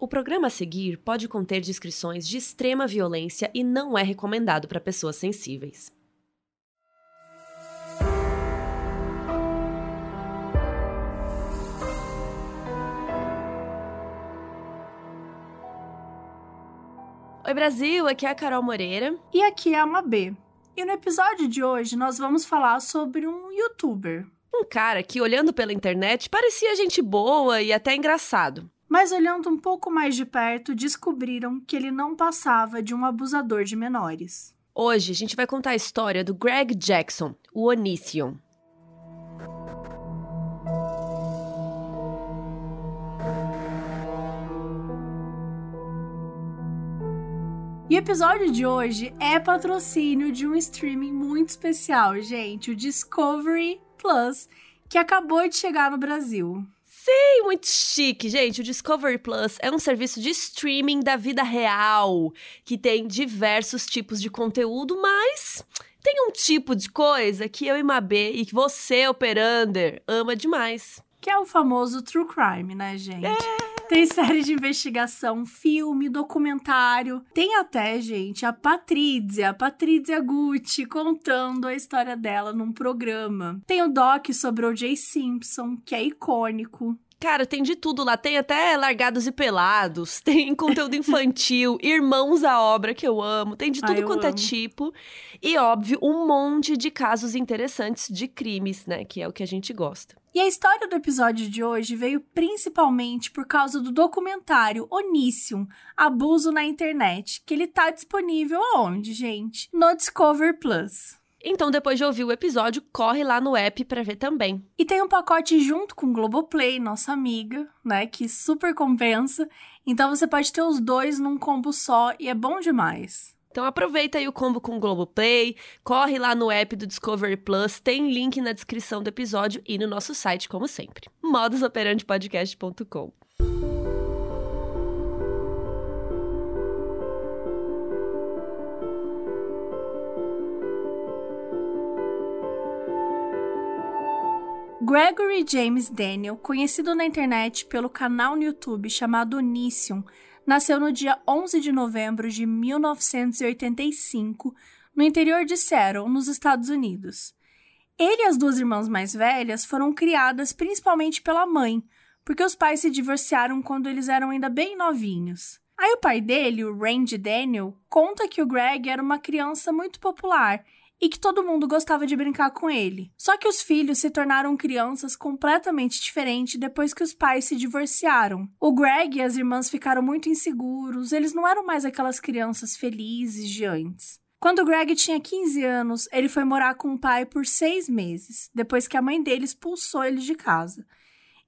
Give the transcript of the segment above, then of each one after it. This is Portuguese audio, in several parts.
O programa a seguir pode conter descrições de extrema violência e não é recomendado para pessoas sensíveis. Oi Brasil, aqui é a Carol Moreira. E aqui é a Mabê. E no episódio de hoje nós vamos falar sobre um youtuber. Um cara que, olhando pela internet, parecia gente boa e até engraçado mas olhando um pouco mais de perto, descobriram que ele não passava de um abusador de menores. Hoje a gente vai contar a história do Greg Jackson, o Onision. E o episódio de hoje é patrocínio de um streaming muito especial, gente, o Discovery Plus, que acabou de chegar no Brasil. Sim, muito chique, gente. O Discovery Plus é um serviço de streaming da vida real que tem diversos tipos de conteúdo, mas tem um tipo de coisa que eu e Mabê e que você, Operander, ama demais. Que é o famoso true crime, né, gente? É. Tem série de investigação, filme, documentário. Tem até, gente, a Patrícia, a Patrícia Gucci, contando a história dela num programa. Tem o doc sobre o J. Simpson, que é icônico. Cara, tem de tudo lá. Tem até Largados e Pelados, tem conteúdo infantil, Irmãos à Obra, que eu amo, tem de tudo Ai, quanto é amo. é tipo. E, óbvio, um monte de casos interessantes de crimes, né? Que é o que a gente gosta. E a história do episódio de hoje veio principalmente por causa do documentário Onícium, Abuso na Internet, que ele tá disponível aonde, gente? No Discover Plus. Então, depois de ouvir o episódio, corre lá no app para ver também. E tem um pacote junto com o Globoplay, nossa amiga, né, que super compensa. Então você pode ter os dois num combo só e é bom demais. Então aproveita aí o combo com o Globoplay, corre lá no app do Discovery Plus, tem link na descrição do episódio e no nosso site, como sempre, modusoperantepodcast.com. Gregory James Daniel, conhecido na internet pelo canal no YouTube chamado Onision, nasceu no dia 11 de novembro de 1985, no interior de Seattle, nos Estados Unidos. Ele e as duas irmãs mais velhas foram criadas principalmente pela mãe, porque os pais se divorciaram quando eles eram ainda bem novinhos. Aí o pai dele, o Randy Daniel, conta que o Greg era uma criança muito popular e que todo mundo gostava de brincar com ele. Só que os filhos se tornaram crianças completamente diferentes depois que os pais se divorciaram. O Greg e as irmãs ficaram muito inseguros, eles não eram mais aquelas crianças felizes de antes. Quando o Greg tinha 15 anos, ele foi morar com o pai por seis meses, depois que a mãe dele expulsou ele de casa.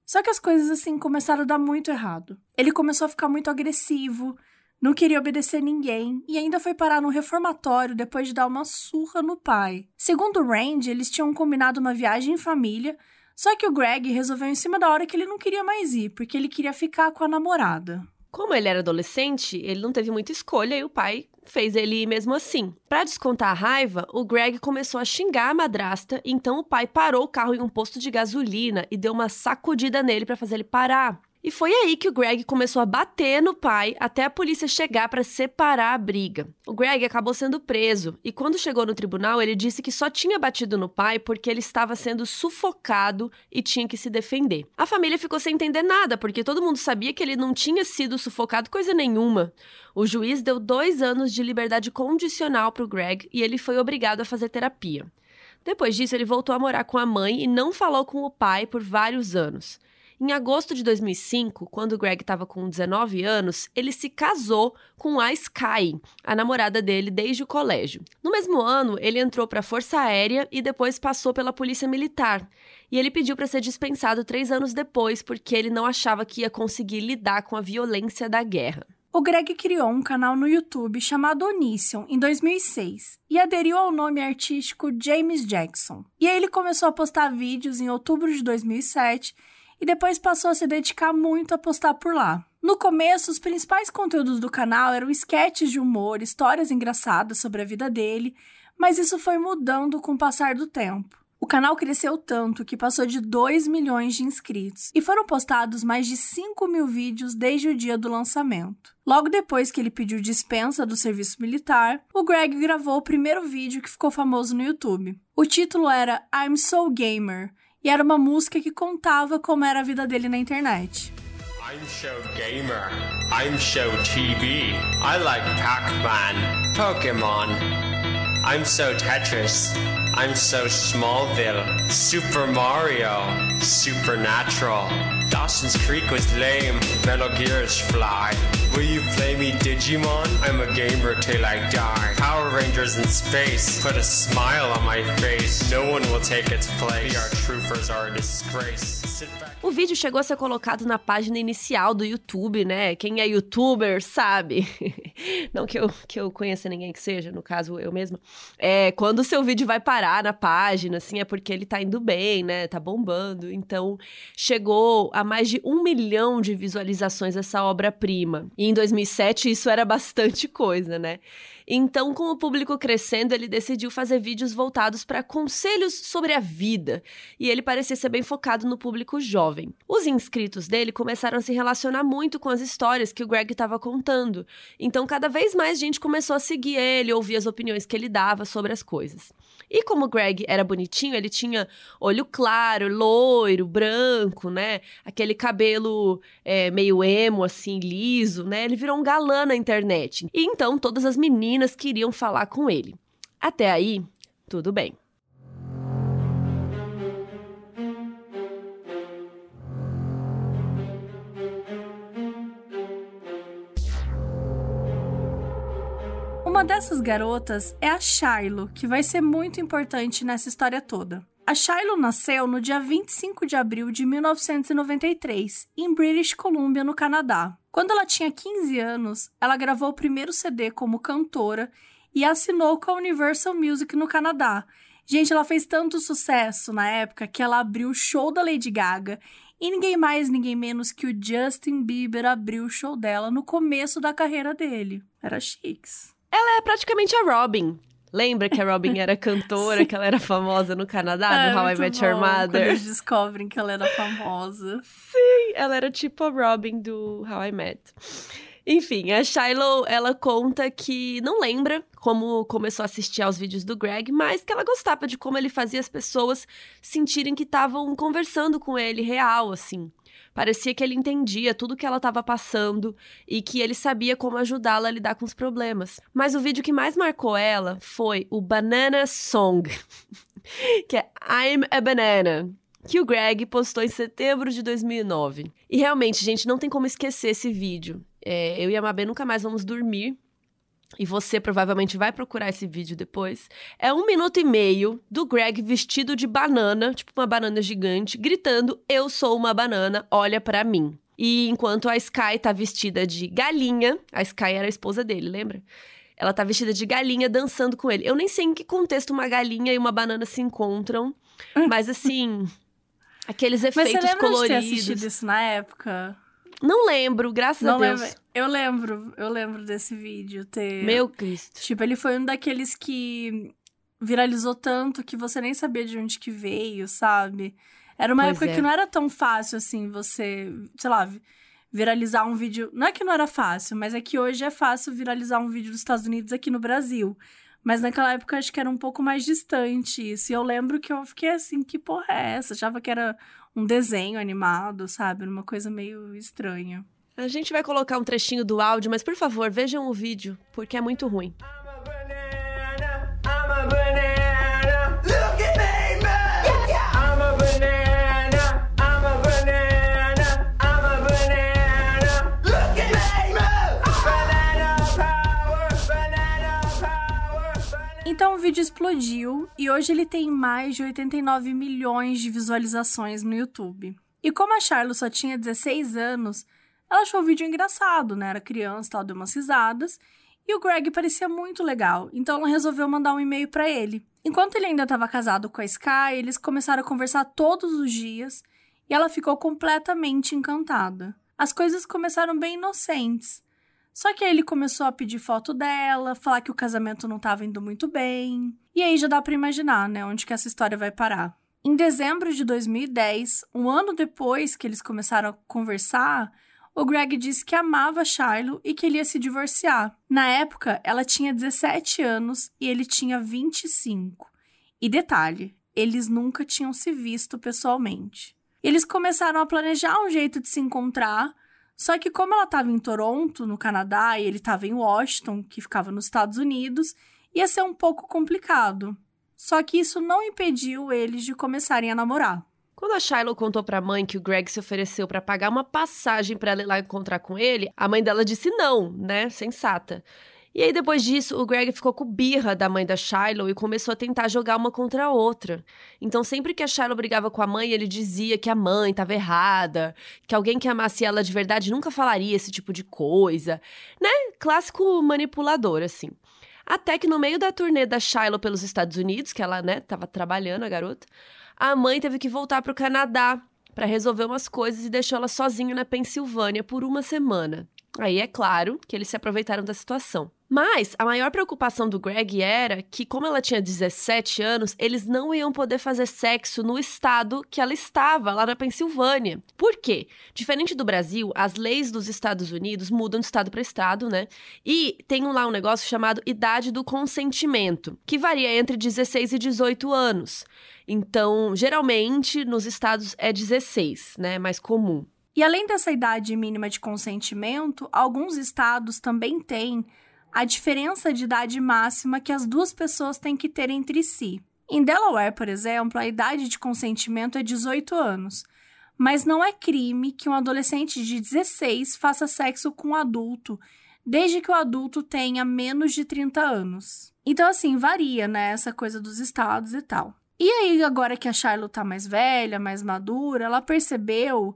Só que as coisas assim começaram a dar muito errado. Ele começou a ficar muito agressivo, não queria obedecer ninguém e ainda foi parar no reformatório depois de dar uma surra no pai. Segundo Randy, eles tinham combinado uma viagem em família, só que o Greg resolveu em cima da hora que ele não queria mais ir, porque ele queria ficar com a namorada. Como ele era adolescente, ele não teve muita escolha e o pai fez ele ir mesmo assim. Para descontar a raiva, o Greg começou a xingar a madrasta, então o pai parou o carro em um posto de gasolina e deu uma sacudida nele para fazer ele parar. E foi aí que o Greg começou a bater no pai até a polícia chegar para separar a briga. O Greg acabou sendo preso e quando chegou no tribunal, ele disse que só tinha batido no pai porque ele estava sendo sufocado e tinha que se defender. A família ficou sem entender nada porque todo mundo sabia que ele não tinha sido sufocado coisa nenhuma. O juiz deu dois anos de liberdade condicional para o Greg e ele foi obrigado a fazer terapia. Depois disso, ele voltou a morar com a mãe e não falou com o pai por vários anos. Em agosto de 2005, quando Greg estava com 19 anos, ele se casou com a Sky, a namorada dele desde o colégio. No mesmo ano, ele entrou para a Força Aérea e depois passou pela Polícia Militar. E ele pediu para ser dispensado três anos depois, porque ele não achava que ia conseguir lidar com a violência da guerra. O Greg criou um canal no YouTube chamado Onision em 2006 e aderiu ao nome artístico James Jackson. E aí ele começou a postar vídeos em outubro de 2007 e depois passou a se dedicar muito a postar por lá. No começo, os principais conteúdos do canal eram sketches de humor, histórias engraçadas sobre a vida dele, mas isso foi mudando com o passar do tempo. O canal cresceu tanto que passou de 2 milhões de inscritos e foram postados mais de 5 mil vídeos desde o dia do lançamento. Logo depois que ele pediu dispensa do serviço militar, o Greg gravou o primeiro vídeo que ficou famoso no YouTube. O título era I'm So Gamer e era uma música que contava como era a vida dele na internet. I'm Show Gamer. I'm Show TV. I like Pac-Man, Pokemon. I'm so Tetris. I'm so Smallville. Super Mario. Supernatural. Dawson's Creek was lame. Metal fly. Will you play me Digimon? I'm a gamer till I die. Power Rangers in space. Put a smile on my face. No one will take its place. Troopers are a disgrace. O vídeo chegou a ser colocado na página inicial do YouTube, né? Quem é youtuber sabe. Não que eu, que eu conheça ninguém que seja, no caso eu mesma. É, quando o seu vídeo vai parar na página, assim, é porque ele tá indo bem, né? Tá bombando. Então, chegou a mais de um milhão de visualizações essa obra-prima. E em 2007 isso era bastante coisa, né? Então, com o público crescendo, ele decidiu fazer vídeos voltados para conselhos sobre a vida, e ele parecia ser bem focado no público jovem. Os inscritos dele começaram a se relacionar muito com as histórias que o Greg estava contando, então cada vez mais gente começou a seguir ele, ouvir as opiniões que ele dava sobre as coisas. E como o Greg era bonitinho, ele tinha olho claro, loiro, branco, né? Aquele cabelo é, meio emo, assim, liso, né? Ele virou um galã na internet. E então todas as meninas queriam falar com ele. Até aí, tudo bem. Uma dessas garotas é a Shiloh, que vai ser muito importante nessa história toda. A Shiloh nasceu no dia 25 de abril de 1993, em British Columbia, no Canadá. Quando ela tinha 15 anos, ela gravou o primeiro CD como cantora e assinou com a Universal Music no Canadá. Gente, ela fez tanto sucesso na época que ela abriu o show da Lady Gaga e ninguém mais, ninguém menos que o Justin Bieber abriu o show dela no começo da carreira dele. Era chiques. Ela é praticamente a Robin. Lembra que a Robin era cantora, que ela era famosa no Canadá, no How I Met Your Mother? Eles descobrem que ela era famosa. Sim, ela era tipo a Robin do How I Met. Enfim, a Shiloh, ela conta que não lembra como começou a assistir aos vídeos do Greg, mas que ela gostava de como ele fazia as pessoas sentirem que estavam conversando com ele real, assim. Parecia que ele entendia tudo que ela estava passando e que ele sabia como ajudá-la a lidar com os problemas. Mas o vídeo que mais marcou ela foi o Banana Song, que é I'm a Banana, que o Greg postou em setembro de 2009. E realmente, gente, não tem como esquecer esse vídeo. É, eu e a Mabê nunca mais vamos dormir e você provavelmente vai procurar esse vídeo depois, é um minuto e meio do Greg vestido de banana, tipo uma banana gigante, gritando: Eu sou uma banana, olha para mim. E enquanto a Sky tá vestida de galinha, a Sky era a esposa dele, lembra? Ela tá vestida de galinha dançando com ele. Eu nem sei em que contexto uma galinha e uma banana se encontram, mas assim, aqueles efeitos mas você lembra coloridos. De ter assistido isso na época? Não lembro, graças Não a Deus. Lembro. Eu lembro, eu lembro desse vídeo ter. Meu Cristo. Tipo, ele foi um daqueles que viralizou tanto que você nem sabia de onde que veio, sabe? Era uma Pois época é. que não era tão fácil assim você, sei lá, vi- viralizar um vídeo. Não é que não era fácil, mas é que hoje é fácil viralizar um vídeo dos Estados Unidos aqui no Brasil. Mas naquela época acho que era um pouco mais distante isso. E eu lembro que eu fiquei assim, que porra é essa? Achava que era um desenho animado, sabe? Uma coisa meio estranha. A gente vai colocar um trechinho do áudio, mas por favor, vejam o vídeo, porque é muito ruim. I'm vídeo explodiu e hoje ele tem mais de 89 milhões de visualizações no YouTube. E como a Charlotte só tinha 16 anos, ela achou o vídeo engraçado, né? Era criança, tal, deu umas risadas. E o Greg parecia muito legal, então ela resolveu mandar um e-mail para ele. Enquanto ele ainda estava casado com a Sky, eles começaram a conversar todos os dias e ela ficou completamente encantada. As coisas começaram bem inocentes. Só que aí ele começou a pedir foto dela, falar que o casamento não estava indo muito bem. E aí já dá para imaginar, né, onde que essa história vai parar. Em dezembro de 2010, um ano depois que eles começaram a conversar, o Greg disse que amava Shiloh e que ele ia se divorciar. Na época, ela tinha 17 anos e ele tinha 25. E detalhe, eles nunca tinham se visto pessoalmente. Eles começaram a planejar um jeito de se encontrar, só que como ela estava em Toronto, no Canadá, e ele estava em Washington, que ficava nos Estados Unidos, ia ser um pouco complicado. Só que isso não impediu eles de começarem a namorar. Quando a Shiloh contou pra mãe que o Greg se ofereceu pra pagar uma passagem pra ela ir lá encontrar com ele, a mãe dela disse não, né? Sensata. E aí, depois disso, o Greg ficou com birra da mãe da Shiloh e começou a tentar jogar uma contra a outra. Então, sempre que a Shiloh brigava com a mãe, ele dizia que a mãe estava errada, que alguém que amasse ela de verdade nunca falaria esse tipo de coisa, né? Clássico manipulador, assim. Até que no meio da turnê da Shiloh pelos Estados Unidos, que ela, né, tava trabalhando, a garota, a mãe teve que voltar pro Canadá para resolver umas coisas e deixou ela sozinha na Pensilvânia por uma semana. Aí é claro que eles se aproveitaram da situação. Mas a maior preocupação do Greg era que, como ela tinha 17 anos, eles não iam poder fazer sexo no estado que ela estava, lá na Pensilvânia. Por quê? Diferente do Brasil, as leis dos Estados Unidos mudam de estado para estado, né? E tem lá um negócio chamado idade do consentimento, que varia entre 16 e 18 anos. Então, geralmente, nos estados é 16, né? Mais comum. E além dessa idade mínima de consentimento, alguns estados também têm a diferença de idade máxima que as duas pessoas têm que ter entre si. Em Delaware, por exemplo, a idade de consentimento é 18 anos, mas não é crime que um adolescente de 16 faça sexo com um adulto, desde que o adulto tenha menos de 30 anos. Então, assim, varia, né, essa coisa dos estados e tal. E aí, agora que a Charlotte tá mais velha, mais madura, ela percebeu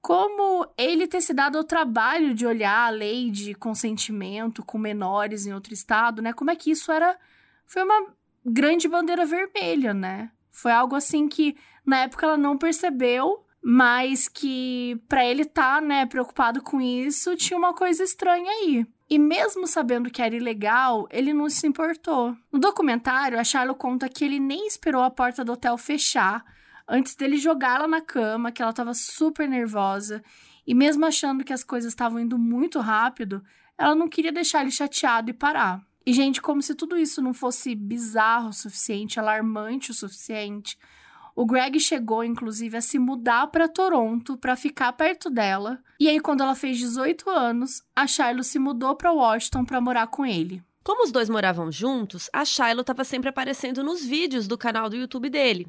como ele ter se dado ao trabalho de olhar a lei de consentimento com menores em outro estado, né? Como é que isso era. Foi uma grande bandeira vermelha, né? Foi algo assim que na época ela não percebeu, mas que para ele tá, né, preocupado com isso, tinha uma coisa estranha aí. E mesmo sabendo que era ilegal, ele não se importou. No documentário, a Charlotte conta que ele nem esperou a porta do hotel fechar antes dele jogá-la na cama, que ela estava super nervosa, e mesmo achando que as coisas estavam indo muito rápido, ela não queria deixar ele chateado e parar. E, gente, como se tudo isso não fosse bizarro o suficiente, alarmante o suficiente, o Greg chegou, inclusive, a se mudar para Toronto para ficar perto dela. E aí, quando ela fez 18 anos, a Charlotte se mudou para Washington para morar com ele. Como os dois moravam juntos, a Shiloh estava sempre aparecendo nos vídeos do canal do YouTube dele.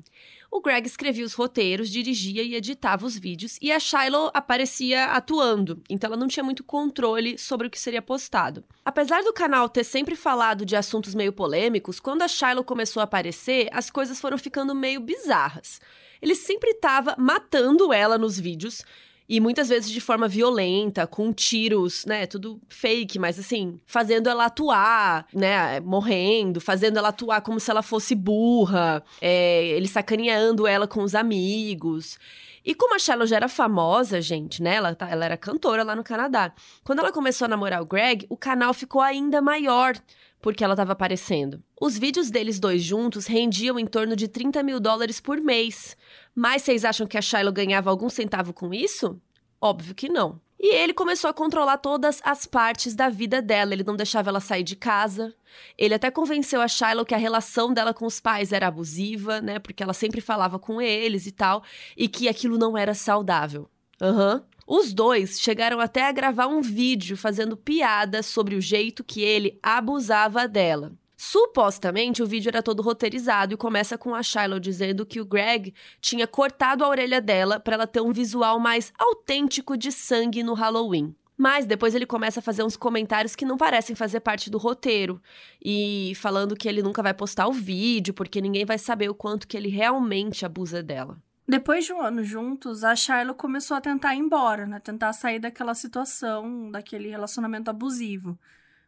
O Greg escrevia os roteiros, dirigia e editava os vídeos, e a Shiloh aparecia atuando, então ela não tinha muito controle sobre o que seria postado. Apesar do canal ter sempre falado de assuntos meio polêmicos, quando a Shiloh começou a aparecer, as coisas foram ficando meio bizarras. Ele sempre estava matando ela nos vídeos, e muitas vezes de forma violenta, com tiros, né? Tudo fake, mas assim, fazendo ela atuar, né? Morrendo, fazendo ela atuar como se ela fosse burra, é, ele sacaneando ela com os amigos. E como a Shallow já era famosa, gente, né? Ela, tá, ela era cantora lá no Canadá. Quando ela começou a namorar o Greg, o canal ficou ainda maior porque ela estava aparecendo. Os vídeos deles dois juntos rendiam em torno de 30 mil dólares por mês. Mas vocês acham que a Shiloh ganhava algum centavo com isso? Óbvio que não. E ele começou a controlar todas as partes da vida dela. Ele não deixava ela sair de casa. Ele até convenceu a Shiloh que a relação dela com os pais era abusiva, né? Porque ela sempre falava com eles e tal. E que aquilo não era saudável. Aham. Uhum. Os dois chegaram até a gravar um vídeo fazendo piada sobre o jeito que ele abusava dela. Supostamente o vídeo era todo roteirizado e começa com a Shiloh dizendo que o Greg tinha cortado a orelha dela para ela ter um visual mais autêntico de sangue no Halloween. Mas depois ele começa a fazer uns comentários que não parecem fazer parte do roteiro. E falando que ele nunca vai postar o vídeo, porque ninguém vai saber o quanto que ele realmente abusa dela. Depois de um ano juntos, a Shiloh começou a tentar ir embora, né? Tentar sair daquela situação, daquele relacionamento abusivo.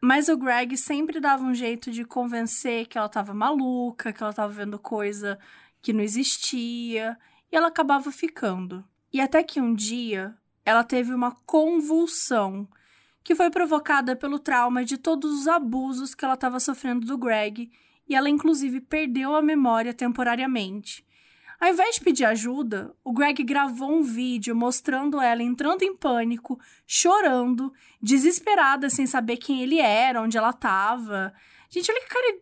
Mas o Greg sempre dava um jeito de convencer que ela estava maluca, que ela estava vendo coisa que não existia, e ela acabava ficando. E até que um dia ela teve uma convulsão que foi provocada pelo trauma de todos os abusos que ela estava sofrendo do Greg e ela inclusive perdeu a memória temporariamente. Ao invés de pedir ajuda, o Greg gravou um vídeo mostrando ela entrando em pânico, chorando, desesperada sem saber quem ele era, onde ela tava. Gente, olha que cara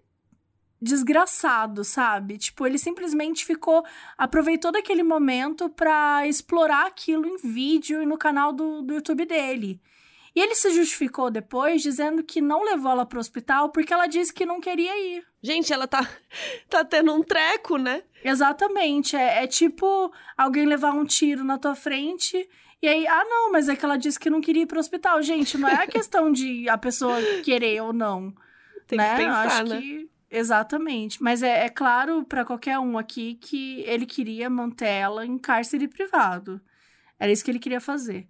desgraçado, sabe? Tipo, ele simplesmente ficou aproveitou daquele momento pra explorar aquilo em vídeo e no canal do, do YouTube dele. E ele se justificou depois dizendo que não levou ela pro hospital porque ela disse que não queria ir. Gente, ela tá, tá tendo um treco, né? Exatamente. É, é tipo alguém levar um tiro na tua frente e aí, ah, não, mas é que ela disse que não queria ir pro hospital. Gente, não é a questão de a pessoa querer ou não. Tem né? que pensar, Acho né? que. Exatamente. Mas é, é claro para qualquer um aqui que ele queria manter ela em cárcere privado. Era isso que ele queria fazer.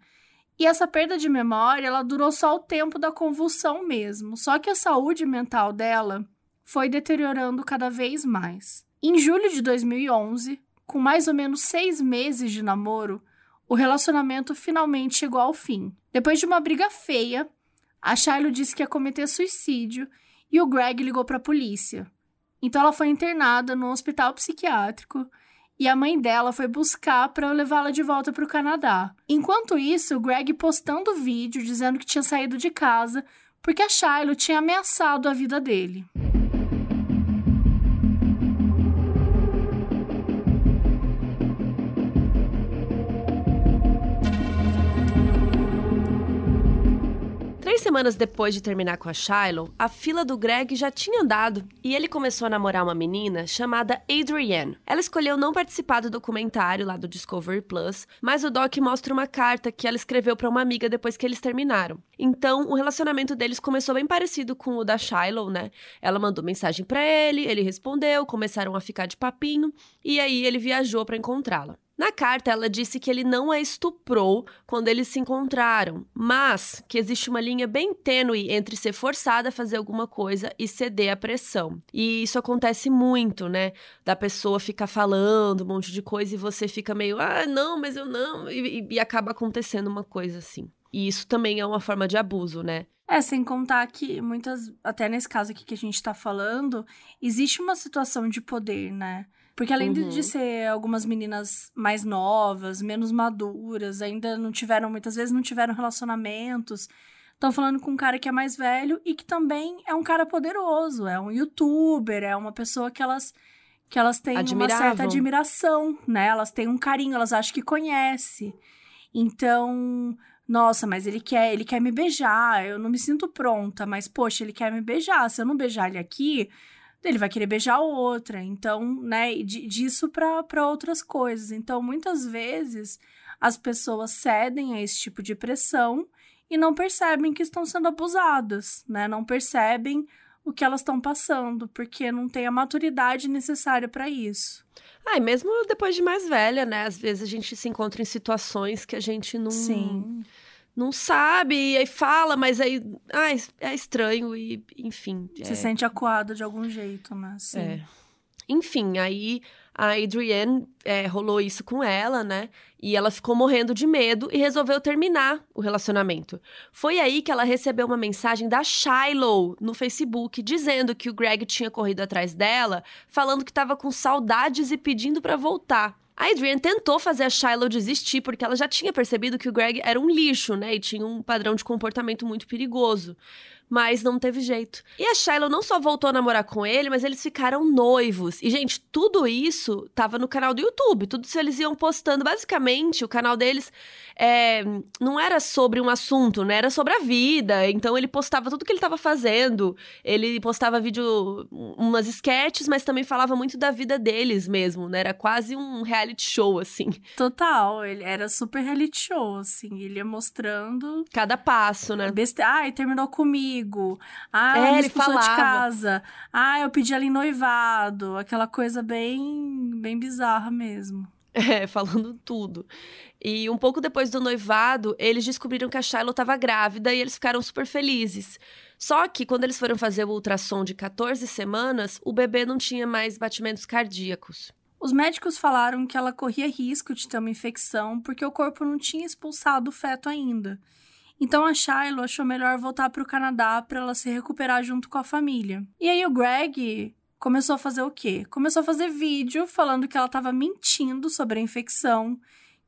E essa perda de memória, ela durou só o tempo da convulsão mesmo. Só que a saúde mental dela foi deteriorando cada vez mais. Em julho de 2011, com mais ou menos seis meses de namoro, o relacionamento finalmente chegou ao fim. Depois de uma briga feia, a Shiloh disse que ia cometer suicídio e o Greg ligou para a polícia. Então ela foi internada no hospital psiquiátrico e a mãe dela foi buscar para levá-la de volta para o Canadá. Enquanto isso, Greg postando vídeo dizendo que tinha saído de casa porque a Shiloh tinha ameaçado a vida dele. Semanas depois de terminar com a Shiloh, a fila do Greg já tinha andado e ele começou a namorar uma menina chamada Adrienne. Ela escolheu não participar do documentário lá do Discovery Plus, mas o doc mostra uma carta que ela escreveu para uma amiga depois que eles terminaram. Então, o relacionamento deles começou bem parecido com o da Shiloh, né? Ela mandou mensagem para ele, ele respondeu, começaram a ficar de papinho e aí ele viajou para encontrá-la. Na carta, ela disse que ele não a estuprou quando eles se encontraram, mas que existe uma linha bem tênue entre ser forçada a fazer alguma coisa e ceder à pressão. E isso acontece muito, né? Da pessoa ficar falando um monte de coisa e você fica meio, ah, não, mas eu não, e, e acaba acontecendo uma coisa assim. E isso também é uma forma de abuso, né? É, sem contar que muitas, até nesse caso aqui que a gente tá falando, existe uma situação de poder, né? Porque além de- Uhum. de ser algumas meninas mais novas, menos maduras, ainda não tiveram, muitas vezes não tiveram relacionamentos, estão falando com um cara que é mais velho e que também é um cara poderoso, é um youtuber, é uma pessoa que elas que elas têm uma Admirável. certa admiração, né? Elas têm um carinho, elas acham que conhece. Então, nossa, mas ele quer, ele quer me beijar, eu não me sinto pronta, mas poxa, ele quer me beijar. Se eu não beijar ele aqui, ele vai querer beijar outra. Então, né, e di- disso para outras coisas. Então, muitas vezes as pessoas cedem a esse tipo de pressão e não percebem que estão sendo abusadas, né? Não percebem o que elas estão passando, porque não tem a maturidade necessária para isso. Ah, e mesmo depois de mais velha, né? Às vezes a gente se encontra em situações que a gente não, Sim. Não sabe, e aí fala, mas aí ai, é estranho e, enfim. Se é- sente acuado de algum jeito, né? Sim. É. Enfim, aí a Adrienne é, rolou isso com ela, né? E ela ficou morrendo de medo e resolveu terminar o relacionamento. Foi aí que ela recebeu uma mensagem da Shiloh no Facebook dizendo que o Greg tinha corrido atrás dela, falando que tava com saudades e pedindo pra voltar. A Adrienne tentou fazer a Shiloh desistir porque ela já tinha percebido que o Greg era um lixo, né? E tinha um padrão de comportamento muito perigoso. Mas não teve jeito. E a Shiloh não só voltou a namorar com ele, mas eles ficaram noivos. E, gente, tudo isso tava no canal do YouTube. Tudo isso eles iam postando. Basicamente, o canal deles é, não era sobre um assunto, né? Era sobre a vida. Então, ele postava tudo que ele tava fazendo. Ele postava vídeo, umas sketches, mas também falava muito da vida deles mesmo, né? Era quase um reality show, assim. Total, ele era super reality show, assim, ele ia mostrando Cada passo, né? beste... Ai, terminou comigo. Ah, É, ele expulsou de casa. Ah, eu pedi em noivado. Aquela coisa bem, bem bizarra mesmo. É, falando tudo. E um pouco depois do noivado, eles descobriram que a Shiloh estava grávida e eles ficaram super felizes. Só que quando eles foram fazer o ultrassom de 14 semanas, o bebê não tinha mais batimentos cardíacos. Os médicos falaram que ela corria risco de ter uma infecção porque o corpo não tinha expulsado o feto ainda. Então a Shiloh achou melhor voltar para o Canadá para ela se recuperar junto com a família. E aí o Greg começou a fazer o quê? Começou a fazer vídeo falando que ela estava mentindo sobre a infecção,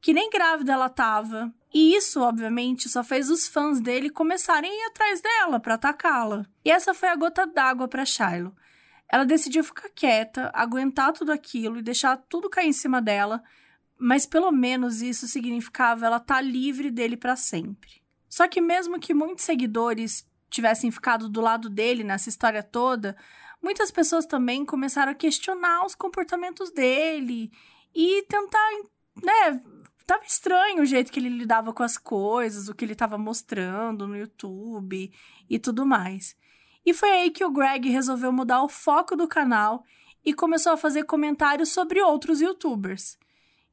que nem grávida ela estava. E isso, obviamente, só fez os fãs dele começarem a ir atrás dela para atacá-la. E essa foi a gota d'água para Shiloh. Ela decidiu ficar quieta, aguentar tudo aquilo e deixar tudo cair em cima dela, mas pelo menos isso significava ela estar tá livre dele para sempre. Só que mesmo que muitos seguidores tivessem ficado do lado dele nessa história toda, muitas pessoas também começaram a questionar os comportamentos dele e tentar, né, tava estranho o jeito que ele lidava com as coisas, o que ele estava mostrando no YouTube e tudo mais. E foi aí que o Greg resolveu mudar o foco do canal e começou a fazer comentários sobre outros youtubers.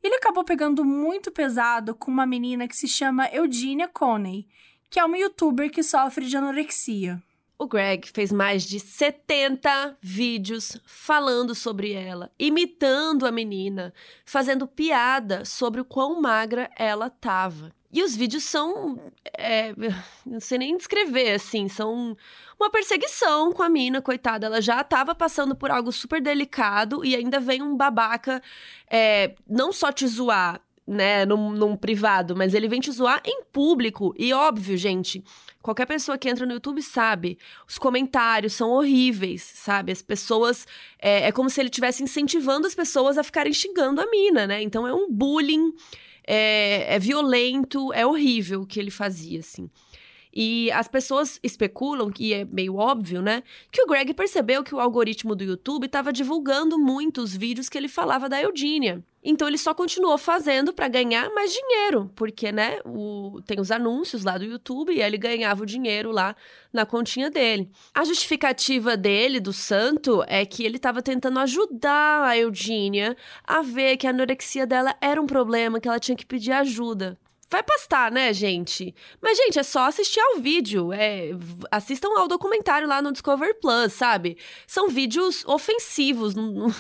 Ele acabou pegando muito pesado com uma menina que se chama Eugenia Coney, que é uma youtuber que sofre de anorexia. O Greg fez mais de 70 vídeos falando sobre ela, imitando a menina, fazendo piada sobre o quão magra ela tava. E os vídeos são. É, não sei nem descrever, assim. São uma perseguição com a mina, coitada. Ela já tava passando por algo super delicado e ainda vem um babaca é, não só te zoar, né, num, num privado, mas ele vem te zoar em público. E óbvio, gente, qualquer pessoa que entra no YouTube sabe, os comentários são horríveis, sabe? As pessoas. É, é como se ele estivesse incentivando as pessoas a ficarem xingando a mina, né? Então é um bullying, é, é violento, é horrível o que ele fazia, assim. E as pessoas especulam, que é meio óbvio, né? Que o Greg percebeu que o algoritmo do YouTube estava divulgando muito os vídeos que ele falava da Eugênia. Então ele só continuou fazendo para ganhar mais dinheiro, porque, né, o, tem os anúncios lá do YouTube e ele ganhava o dinheiro lá na continha dele. A justificativa dele, do santo, é que ele estava tentando ajudar a Eugênia a ver que a anorexia dela era um problema, que ela tinha que pedir ajuda. Vai pastar, né, gente? Mas, gente, é só assistir ao vídeo. É, assistam ao documentário lá no Discover Plus, sabe? São vídeos ofensivos, não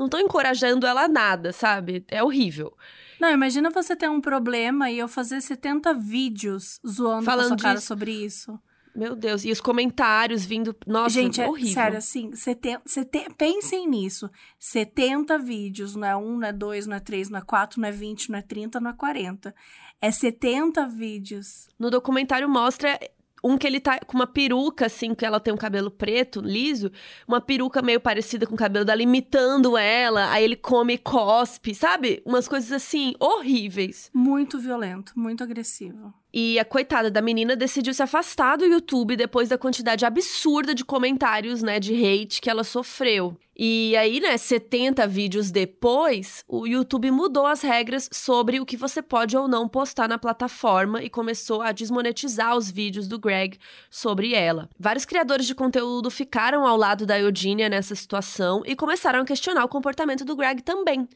estão encorajando ela a nada, sabe? É horrível. Não, imagina você ter um problema e eu fazer 70 vídeos zoando Falando a sua cara sobre isso. Meu Deus, e os comentários vindo. Nossa, Gente, é horrível. sério, assim, 70, 70, pensem nisso. 70 vídeos, não é um, não é dois, não é três, não é quatro, não é 20, não é 30, não é 40. É 70 vídeos. No documentário mostra um que ele tá com uma peruca, assim, que ela tem um cabelo preto, liso, uma peruca meio parecida com o cabelo dela, imitando ela, aí ele come e cospe, sabe? Umas coisas assim, horríveis. Muito violento, muito agressivo. E a coitada da menina decidiu se afastar do YouTube depois da quantidade absurda de comentários, né, de hate que ela sofreu. E aí, né, 70 vídeos depois, o YouTube mudou as regras sobre o que você pode ou não postar na plataforma e começou a desmonetizar os vídeos do Greg sobre ela. Vários criadores de conteúdo ficaram ao lado da Eugenia nessa situação e começaram a questionar o comportamento do Greg também.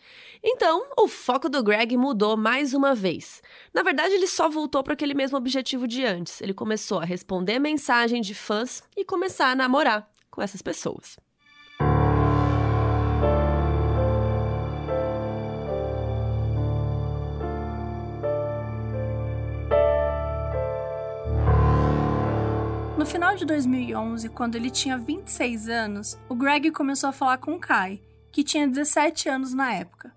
Então, o foco do Greg mudou mais uma vez. Na verdade, ele só voltou para aquele mesmo objetivo de antes. Ele começou a responder mensagem de fãs e começar a namorar com essas pessoas. No final de 2011, quando ele tinha 26 anos, o Greg começou a falar com Kai, que tinha 17 anos na época.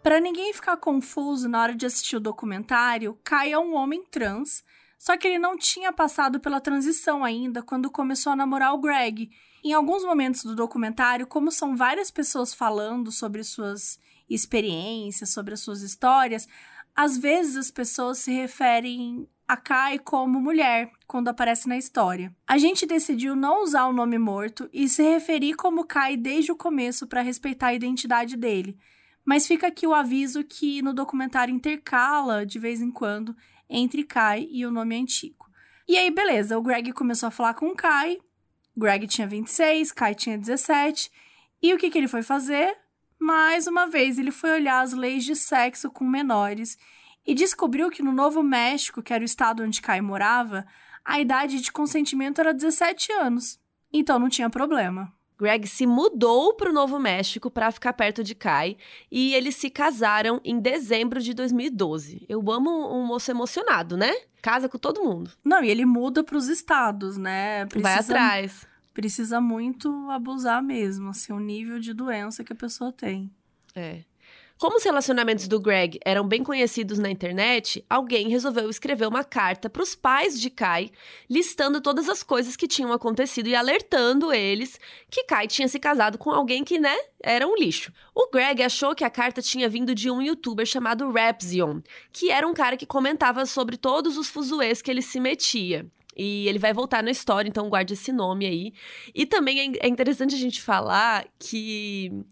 Para ninguém ficar confuso na hora de assistir o documentário, Kai é um homem trans, só que ele não tinha passado pela transição ainda quando começou a namorar o Greg. Em alguns momentos do documentário, como são várias pessoas falando sobre suas experiências, sobre as suas histórias, às vezes as pessoas se referem a Kai como mulher quando aparece na história. A gente decidiu não usar o nome morto e se referir como Kai desde o começo para respeitar a identidade dele. Mas fica aqui o aviso que no documentário intercala de vez em quando entre Kai e o nome antigo. E aí, beleza, o Greg começou a falar com o Kai. Greg tinha 26, Kai tinha 17. E o que, que ele foi fazer? Mais uma vez, ele foi olhar as leis de sexo com menores e descobriu que no Novo México, que era o estado onde Kai morava, a idade de consentimento era 17 anos. Então não tinha problema. Greg se mudou para o Novo México para ficar perto de Kai e eles se casaram em dezembro de 2012. Eu amo um moço emocionado, né? Casa com todo mundo. Não, e ele muda para os estados, né? Precisa... Vai atrás precisa muito abusar mesmo, assim, o nível de doença que a pessoa tem. É. Como os relacionamentos do Greg eram bem conhecidos na internet, alguém resolveu escrever uma carta para os pais de Kai, listando todas as coisas que tinham acontecido e alertando eles que Kai tinha se casado com alguém que, né, era um lixo. O Greg achou que a carta tinha vindo de um youtuber chamado Rapzion, que era um cara que comentava sobre todos os fuzuês que ele se metia. E ele vai voltar na história, então guarde esse nome aí. E também é interessante a gente falar que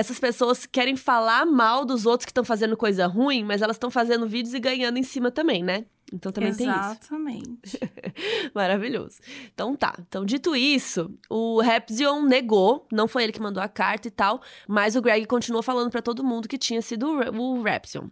essas pessoas querem falar mal dos outros que estão fazendo coisa ruim, mas elas estão fazendo vídeos e ganhando em cima também, né? Então também Exatamente. tem isso. Maravilhoso. Então tá. Então, dito isso, o Rapzion negou, não foi ele que mandou a carta e tal, mas o Greg continuou falando pra todo mundo que tinha sido o Rapzion.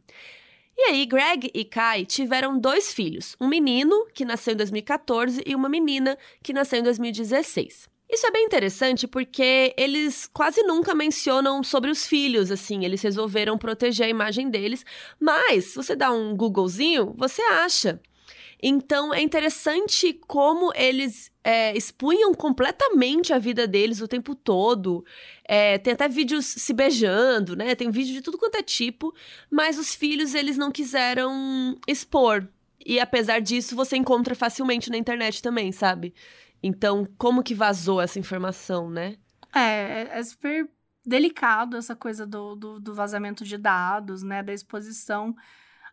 E aí, Greg e Kai tiveram dois filhos, um menino que nasceu em 2014 e uma menina que nasceu em 2016. Isso é bem interessante porque eles quase nunca mencionam sobre os filhos, assim, eles resolveram proteger a imagem deles, mas se você dá um Googlezinho, você acha. Então é interessante como eles é, expunham completamente a vida deles o tempo todo. É, tem até vídeos se beijando, né? Tem vídeo de tudo quanto é tipo, mas os filhos eles não quiseram expor. E apesar disso, você encontra facilmente na internet também, sabe? Então, como que vazou essa informação, né? É, é- é super delicado essa coisa do, do, do vazamento de dados, né? Da exposição.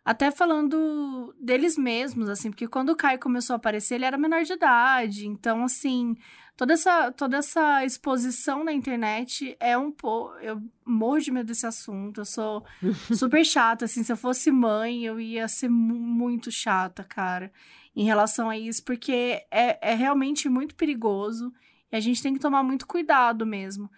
Até falando deles mesmos, assim, porque quando o Caio começou a aparecer, ele era menor de idade. Então, assim, toda essa, toda essa exposição na internet é um pouco. Eu morro de medo desse assunto. Eu sou super chata, assim. Se eu fosse mãe, eu ia ser mu- muito chata, cara, em relação a isso, porque é, é realmente muito perigoso. E a gente tem que tomar muito cuidado mesmo.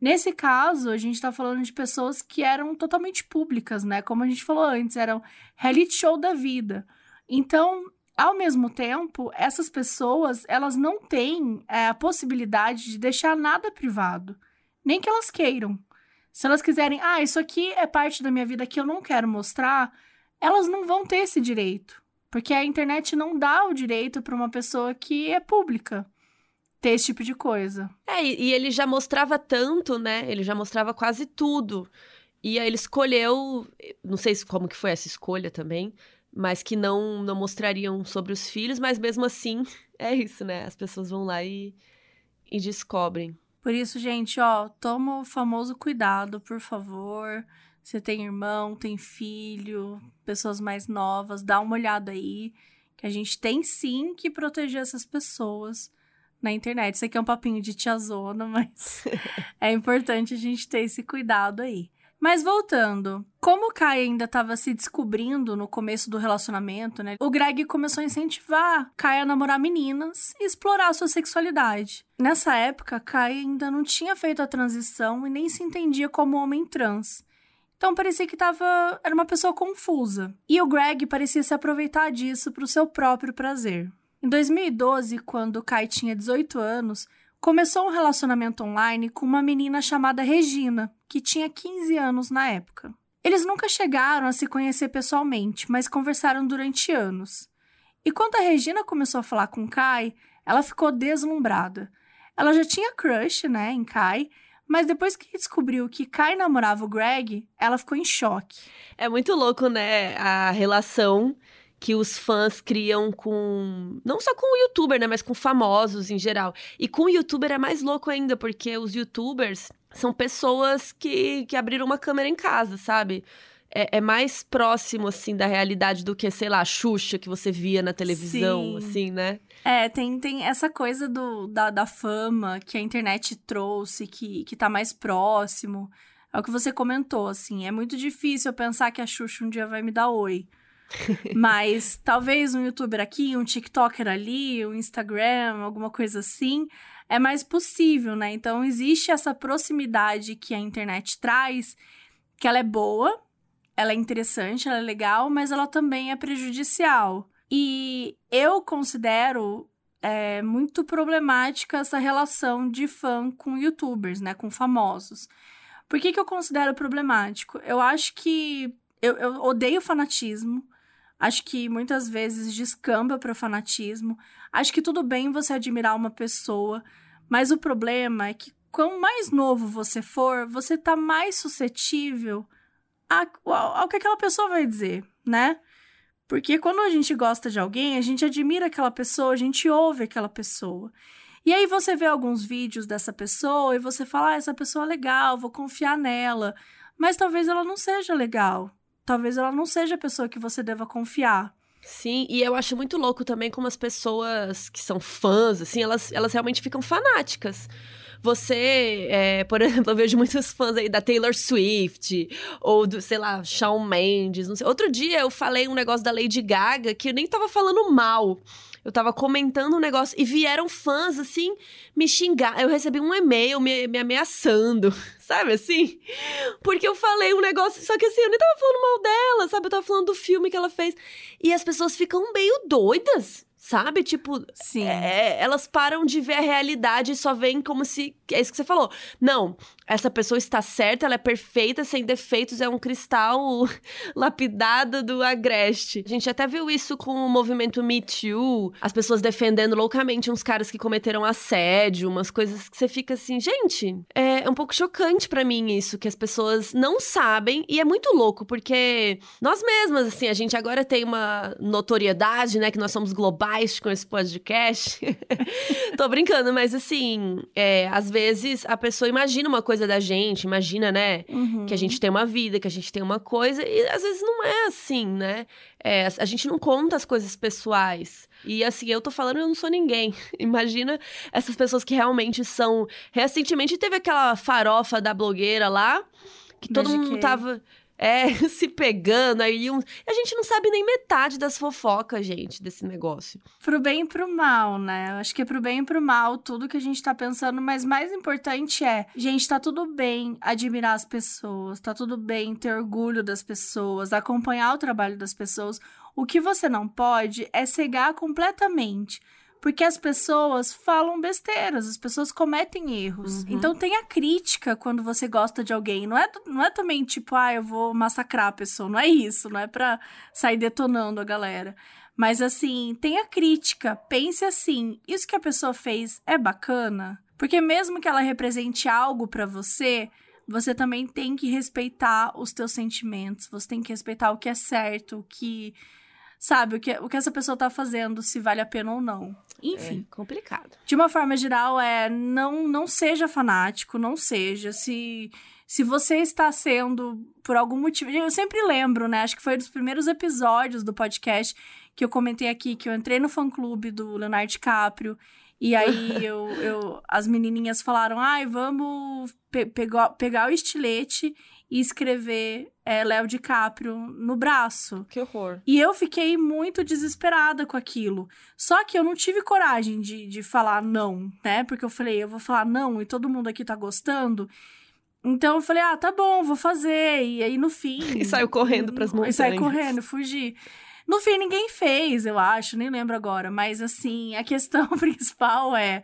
Nesse caso, a gente tá falando de pessoas que eram totalmente públicas, né? Como a gente falou antes, eram reality show da vida. Então, ao mesmo tempo, essas pessoas, elas não têm é, a possibilidade de deixar nada privado. Nem que elas queiram. Se elas quiserem, ah, isso aqui é parte da minha vida que eu não quero mostrar, elas não vão ter esse direito. Porque a internet não dá o direito para uma pessoa que é pública ter esse tipo de coisa. É, e, ele já mostrava tanto, né? Ele já mostrava quase tudo. E aí ele escolheu, não sei se- como que foi essa escolha também, mas que não não mostrariam sobre os filhos, mas mesmo assim é isso, né? As pessoas vão lá e, e descobrem. Por isso, gente, ó, toma o famoso cuidado, por favor. Você tem irmão, tem filho, pessoas mais novas, dá uma olhada aí, que a gente tem sim que proteger essas pessoas na internet. Isso aqui é um papinho de tiazona, mas é importante a gente ter esse cuidado aí. Mas voltando, como o Kai ainda estava se descobrindo no começo do relacionamento, né? O Greg começou a incentivar Kai a namorar meninas e explorar sua sexualidade. Nessa época, Kai ainda não tinha feito a transição e nem se entendia como homem trans. Então parecia que tava era uma pessoa confusa. E o Greg parecia se aproveitar disso para o seu próprio prazer. Em 2012, quando Kai tinha 18 anos, começou um relacionamento online com uma menina chamada Regina, que tinha 15 anos na época. Eles nunca chegaram a se conhecer pessoalmente, mas conversaram durante anos. E quando a Regina começou a falar com Kai, ela ficou deslumbrada. Ela já tinha crush, né, em Kai, mas depois que descobriu que Kai namorava o Greg, ela ficou em choque. É muito louco, né? A relação que os fãs criam com. Não só com o youtuber, né? Mas com famosos em geral. E com o youtuber é mais louco ainda, porque os youtubers são pessoas que, que abriram uma câmera em casa, sabe? É, é mais próximo, assim, da realidade do que, sei lá, a Xuxa que você via na televisão, Sim. assim, né? É, tem, tem essa coisa do, da, da fama que a internet trouxe, que, que tá mais próximo. É o que você comentou, assim. É muito difícil eu pensar que a Xuxa um dia vai me dar oi. Mas talvez um youtuber aqui, um TikToker ali, um Instagram, alguma coisa assim, é mais possível, né? Então existe essa proximidade que a internet traz, que ela é boa, ela é interessante, ela é legal, mas ela também é prejudicial. E eu considero é, muito problemática essa relação de fã com youtubers, né? Com famosos. Por que, que eu considero problemático? Eu acho que. Eu, eu odeio fanatismo. Acho que muitas vezes descamba para fanatismo. Acho que tudo bem você admirar uma pessoa, Mas o problema é que quanto mais novo você for, você tá mais suscetível ao que aquela pessoa vai dizer, né? Porque quando a gente gosta de alguém, a gente admira aquela pessoa, a gente ouve aquela pessoa. E aí você vê alguns vídeos dessa pessoa e você fala, ah, essa pessoa é legal, vou confiar nela. Mas talvez ela não seja legal. Talvez ela não seja a pessoa que você deva confiar. Sim, e eu acho muito louco também como as pessoas que são fãs, assim, elas, elas realmente ficam fanáticas. Você, é, por exemplo, eu vejo muitos fãs aí da Taylor Swift, ou do, sei lá, Shawn Mendes, não sei. Outro dia eu falei um negócio da Lady Gaga que eu nem tava falando mal. Eu tava comentando um negócio e vieram fãs, assim, me xingar. Eu recebi um e-mail me, me ameaçando, sabe assim? Porque eu falei um negócio, só que assim, eu nem tava falando mal dela, sabe? Eu tava falando do filme que ela fez. E as pessoas ficam meio doidas, sabe? Tipo, Sim. é, elas param de ver a realidade e só veem como se. É isso que você falou. Não, essa pessoa está certa, ela é perfeita, sem defeitos, é um cristal lapidado do agreste. A gente até viu isso com o movimento Me Too, as pessoas defendendo loucamente uns caras que cometeram assédio, umas coisas que você fica assim, gente, é um pouco chocante pra mim isso, que as pessoas não sabem, e é muito louco, porque nós mesmas, assim, a gente agora tem uma notoriedade, né, que nós somos globais com esse podcast. Tô brincando, mas assim, é, às vezes a pessoa imagina uma coisa da gente, imagina, né, Uhum. que a gente tem uma vida, que a gente tem uma coisa, e às vezes não é assim, né? É, a gente não conta as coisas pessoais. E assim, eu tô falando, eu não sou ninguém. Imagina essas pessoas que realmente são. Recentemente teve aquela farofa da blogueira lá, que todo mundo tava. É, se pegando aí. Um... A gente não sabe nem metade das fofocas, gente, desse negócio. Pro bem e pro mal, né? Acho que é pro bem e pro mal tudo que a gente tá pensando, mas mais importante é, gente, tá tudo bem admirar as pessoas, tá tudo bem ter orgulho das pessoas, acompanhar o trabalho das pessoas. O que você não pode é cegar completamente. Porque as pessoas falam besteiras, as pessoas cometem erros. Uhum. Então tenha crítica quando você gosta de alguém. Não é, não é também tipo, ah, eu vou massacrar a pessoa. Não é isso, não é pra sair detonando a galera. Mas assim, tenha crítica, pense assim, isso que a pessoa fez é bacana? Porque mesmo que ela represente algo pra você, você também tem que respeitar os teus sentimentos, você tem que respeitar o que é certo, o que sabe, o que, o que essa pessoa tá fazendo, se vale a pena ou não. Enfim, É complicado. de uma forma geral, é não, não seja fanático, não seja. Se, se você está sendo, por algum motivo. Eu sempre lembro, né? Acho que foi um dos primeiros episódios do podcast que eu comentei aqui, que eu entrei no fã-clube do Leonardo DiCaprio. E aí eu, eu, as menininhas falaram: ai, vamos pe pegar, pegar o estilete e escrever é, Léo DiCaprio no braço. Que horror. E eu fiquei muito desesperada com aquilo. Só que eu não tive coragem de, de falar não, né? Porque eu falei, eu vou falar não e todo mundo aqui tá gostando. Então eu falei, ah, tá bom, vou fazer. E aí no fim. E saiu correndo pras E saí montanhas. correndo, fugi. No fim, ninguém fez, eu acho, nem lembro agora. Mas assim, a questão principal é,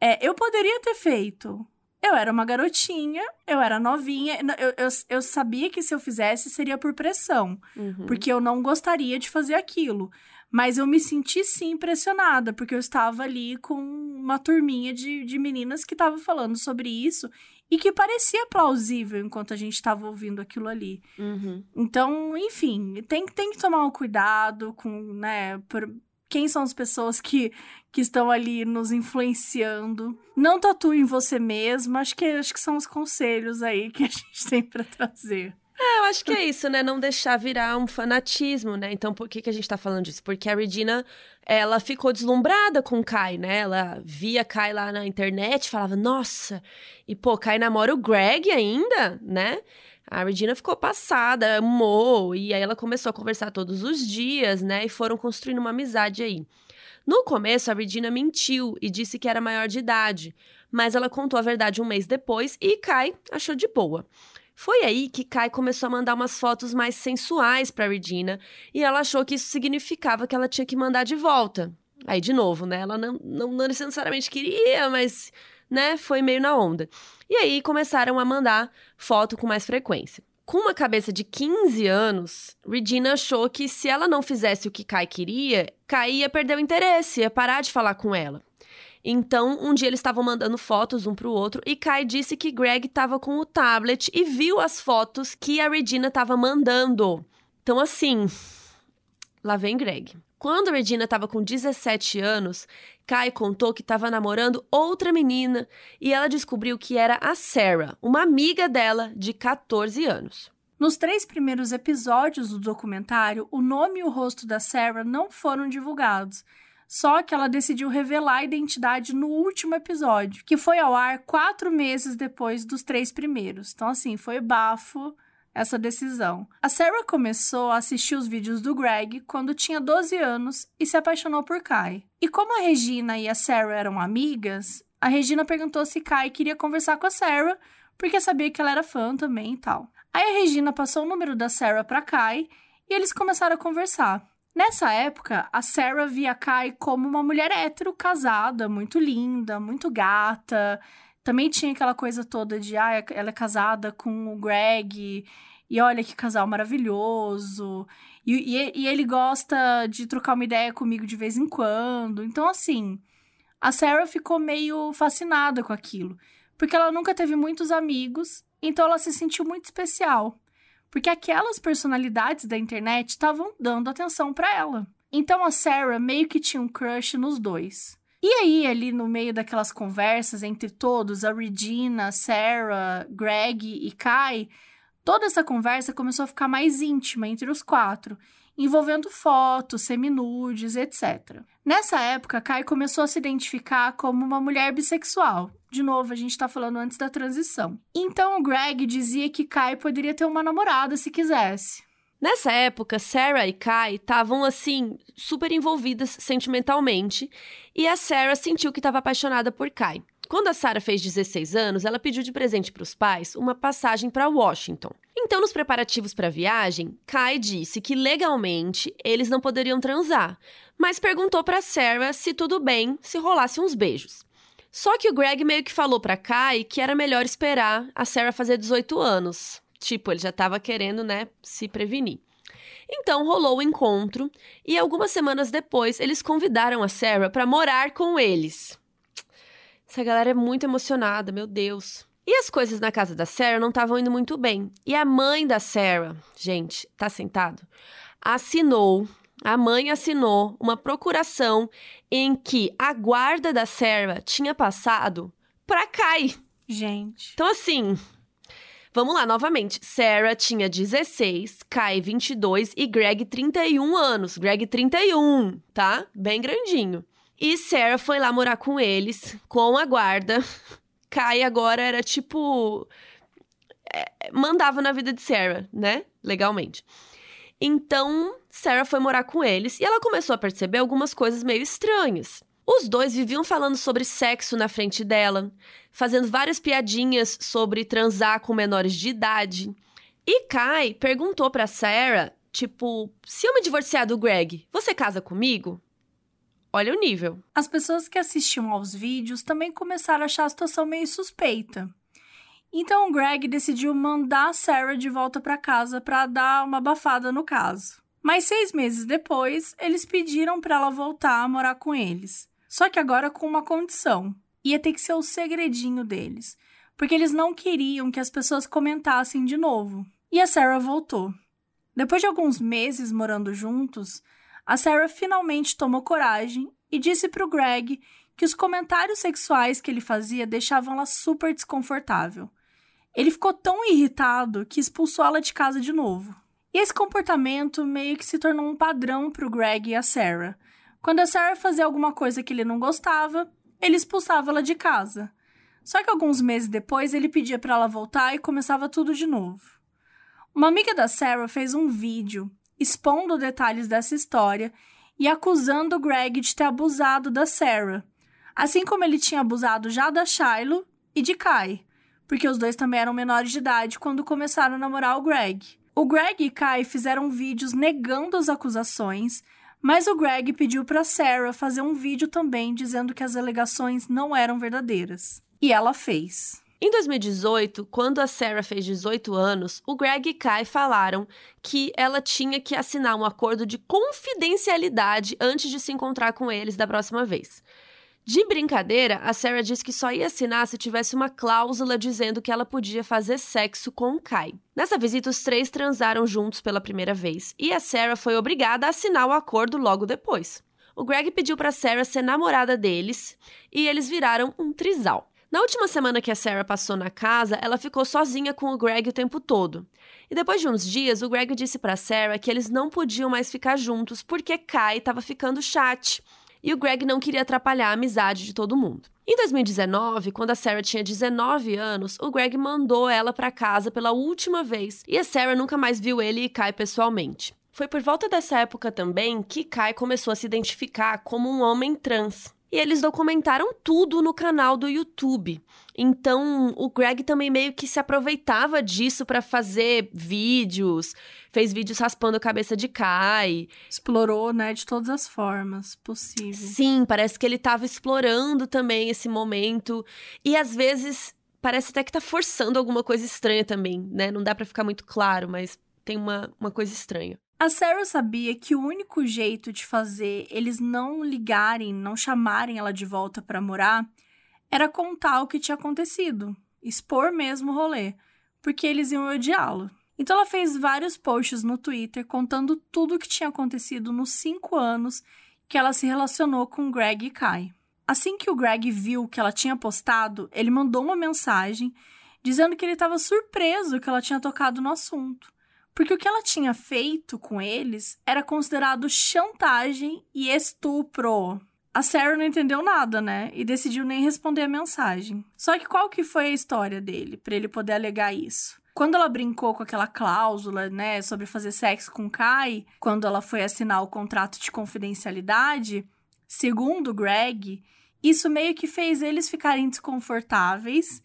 é eu poderia ter feito. Eu era uma garotinha, eu era novinha, eu, eu, eu sabia que se eu fizesse seria por pressão Uhum. porque eu não gostaria de fazer aquilo. Mas eu me senti sim impressionada, porque eu estava ali com uma turminha de, de meninas que estavam falando sobre isso e que parecia plausível enquanto a gente estava ouvindo aquilo ali. Uhum. Então, enfim, tem, tem que tomar um cuidado com, né, por quem são as pessoas que, que estão ali nos influenciando. Não tatue em você mesmo, acho que, acho que são os conselhos aí que a gente tem para trazer. É, eu acho que é isso, né? Não deixar virar um fanatismo, né? Então, por que, que a gente tá falando disso? Porque a Regina, ela ficou deslumbrada com o Kai, né? Ela via Kai lá na internet, falava, nossa, e pô, Kai namora o Greg ainda, né? A Regina ficou passada, amou, e aí ela começou a conversar todos os dias, né? E foram construindo uma amizade aí. No começo, a Regina mentiu e disse que era maior de idade, mas ela contou a verdade um mês depois e Kai achou de boa. Foi aí que Kai começou a mandar umas fotos mais sensuais pra Regina e ela achou que isso significava que ela tinha que mandar de volta. Aí, de novo, né? Ela não, não, não necessariamente queria, mas, né, foi meio na onda. E aí começaram a mandar foto com mais frequência. Com uma cabeça de 15 anos, Regina achou que se ela não fizesse o que Kai queria, Kai ia perder o interesse, ia parar de falar com ela. Então, um dia eles estavam mandando fotos um pro outro e Kai disse que Greg estava com o tablet e viu as fotos que a Regina estava mandando. Então, assim, lá vem Greg. Quando Regina estava com 17 anos, Kai contou que estava namorando outra menina e ela descobriu que era a Sarah, uma amiga dela de 14 anos. Nos três primeiros episódios do documentário, o nome e o rosto da Sarah não foram divulgados. Só que ela decidiu revelar a identidade no último episódio, que foi ao ar quatro meses depois dos três primeiros. Então, assim, foi bafo essa decisão. A Sarah começou a assistir os vídeos do Greg quando tinha 12 anos e se apaixonou por Kai. E como a Regina e a Sarah eram amigas, a Regina perguntou se Kai queria conversar com a Sarah, porque sabia que ela era fã também e tal. Aí a Regina passou o número da Sarah para Kai e eles começaram a conversar. Nessa época, a Sarah via Kai como uma mulher hétero casada, muito linda, muito gata. Também tinha aquela coisa toda de, ah, ela é casada com o Greg, e olha que casal maravilhoso. E, e, e, ele gosta de trocar uma ideia comigo de vez em quando. Então, assim, a Sarah ficou meio fascinada com aquilo. Porque ela nunca teve muitos amigos, então ela se sentiu muito especial. Porque aquelas personalidades da internet estavam dando atenção para ela. Então a Sarah meio que tinha um crush nos dois. E aí, ali no meio daquelas conversas entre todos, a Regina, Sarah, Greg e Kai, toda essa conversa começou a ficar mais íntima entre os quatro, envolvendo fotos, seminudes, etc. Nessa época, Kai começou a se identificar como uma mulher bissexual. De novo, a gente tá falando antes da transição. Então, o Greg dizia que Kai poderia ter uma namorada se quisesse. Nessa época, Sarah e Kai estavam assim super envolvidas sentimentalmente, e a Sarah sentiu que estava apaixonada por Kai. Quando a Sarah fez 16 anos, ela pediu de presente para os pais uma passagem para Washington. Então, nos preparativos para a viagem, Kai disse que legalmente eles não poderiam transar, mas perguntou para Sarah se tudo bem se rolasse uns beijos. Só que o Greg meio que falou para Kai que era melhor esperar a Sarah fazer 18 anos, Tipo, ele já estava querendo, né, se prevenir. Então rolou o encontro e algumas semanas depois eles convidaram a Sarah para morar com eles. Essa galera é muito emocionada, meu Deus. E as coisas na casa da Sarah não estavam indo muito bem. E a mãe da Sarah, gente, tá sentado? Assinou, a mãe assinou uma procuração em que a guarda da Sarah tinha passado para Kai. Gente. Então assim, Vamos lá, novamente. Sarah tinha 16, Kai 22 e Greg 31 anos. Greg 31, tá? Bem grandinho. E Sarah foi lá morar com eles, com a guarda. Kai agora era tipo. É, mandava na vida de Sarah, né? Legalmente. Então, Sarah foi morar com eles e ela começou a perceber algumas coisas meio estranhas. Os dois viviam falando sobre sexo na frente dela, fazendo várias piadinhas sobre transar com menores de idade. E Kai perguntou para Sarah, tipo, se eu me divorciar do Greg, você casa comigo? Olha o nível. As pessoas que assistiam aos vídeos também começaram a achar a situação meio suspeita. Então o Greg decidiu mandar Sarah de volta para casa para dar uma abafada no caso. Mas seis meses depois, eles pediram para ela voltar a morar com eles. Só que agora com uma condição: ia ter que ser o segredinho deles, porque eles não queriam que as pessoas comentassem de novo. E a Sarah voltou. Depois de alguns meses morando juntos, a Sarah finalmente tomou coragem e disse para o Greg que os comentários sexuais que ele fazia deixavam ela super desconfortável. Ele ficou tão irritado que expulsou ela de casa de novo. E esse comportamento meio que se tornou um padrão para o Greg e a Sarah, quando a Sarah fazia alguma coisa que ele não gostava, ele expulsava ela de casa. Só que alguns meses depois ele pedia para ela voltar e começava tudo de novo. Uma amiga da Sarah fez um vídeo expondo detalhes dessa história e acusando o Greg de ter abusado da Sarah, assim como ele tinha abusado já da Shiloh e de Kai, porque os dois também eram menores de idade quando começaram a namorar o Greg. O Greg e Kai fizeram vídeos negando as acusações mas o Greg pediu para Sarah fazer um vídeo também dizendo que as alegações não eram verdadeiras. E ela fez. Em 2018, quando a Sarah fez 18 anos, o Greg e Kai falaram que ela tinha que assinar um acordo de confidencialidade antes de se encontrar com eles da próxima vez. De brincadeira, a Sarah disse que só ia assinar se tivesse uma cláusula dizendo que ela podia fazer sexo com o Kai. Nessa visita, os três transaram juntos pela primeira vez e a Sarah foi obrigada a assinar o acordo logo depois. O Greg pediu para Sarah ser namorada deles e eles viraram um trisal. Na última semana que a Sarah passou na casa, ela ficou sozinha com o Greg o tempo todo. E depois de uns dias, o Greg disse para Sarah que eles não podiam mais ficar juntos porque Kai estava ficando chat e o Greg não queria atrapalhar a amizade de todo mundo. Em 2019, quando a Sarah tinha 19 anos, o Greg mandou ela para casa pela última vez e a Sarah nunca mais viu ele e Kai pessoalmente. Foi por volta dessa época também que Kai começou a se identificar como um homem trans. E eles documentaram tudo no canal do YouTube. Então, o Greg também meio que se aproveitava disso para fazer vídeos, fez vídeos raspando a cabeça de Kai. Explorou, né, de todas as formas possíveis. Sim, parece que ele tava explorando também esse momento. E às vezes parece até que tá forçando alguma coisa estranha também, né? Não dá para ficar muito claro, mas tem uma, uma coisa estranha. A Sarah sabia que o único jeito de fazer eles não ligarem, não chamarem ela de volta para morar, era contar o que tinha acontecido, expor mesmo o rolê, porque eles iam odiá-lo. Então ela fez vários posts no Twitter contando tudo o que tinha acontecido nos cinco anos que ela se relacionou com Greg e Kai. Assim que o Greg viu que ela tinha postado, ele mandou uma mensagem dizendo que ele estava surpreso que ela tinha tocado no assunto porque o que ela tinha feito com eles era considerado chantagem e estupro. A Sarah não entendeu nada, né? E decidiu nem responder a mensagem. Só que qual que foi a história dele para ele poder alegar isso? Quando ela brincou com aquela cláusula, né, sobre fazer sexo com Kai, quando ela foi assinar o contrato de confidencialidade, segundo Greg, isso meio que fez eles ficarem desconfortáveis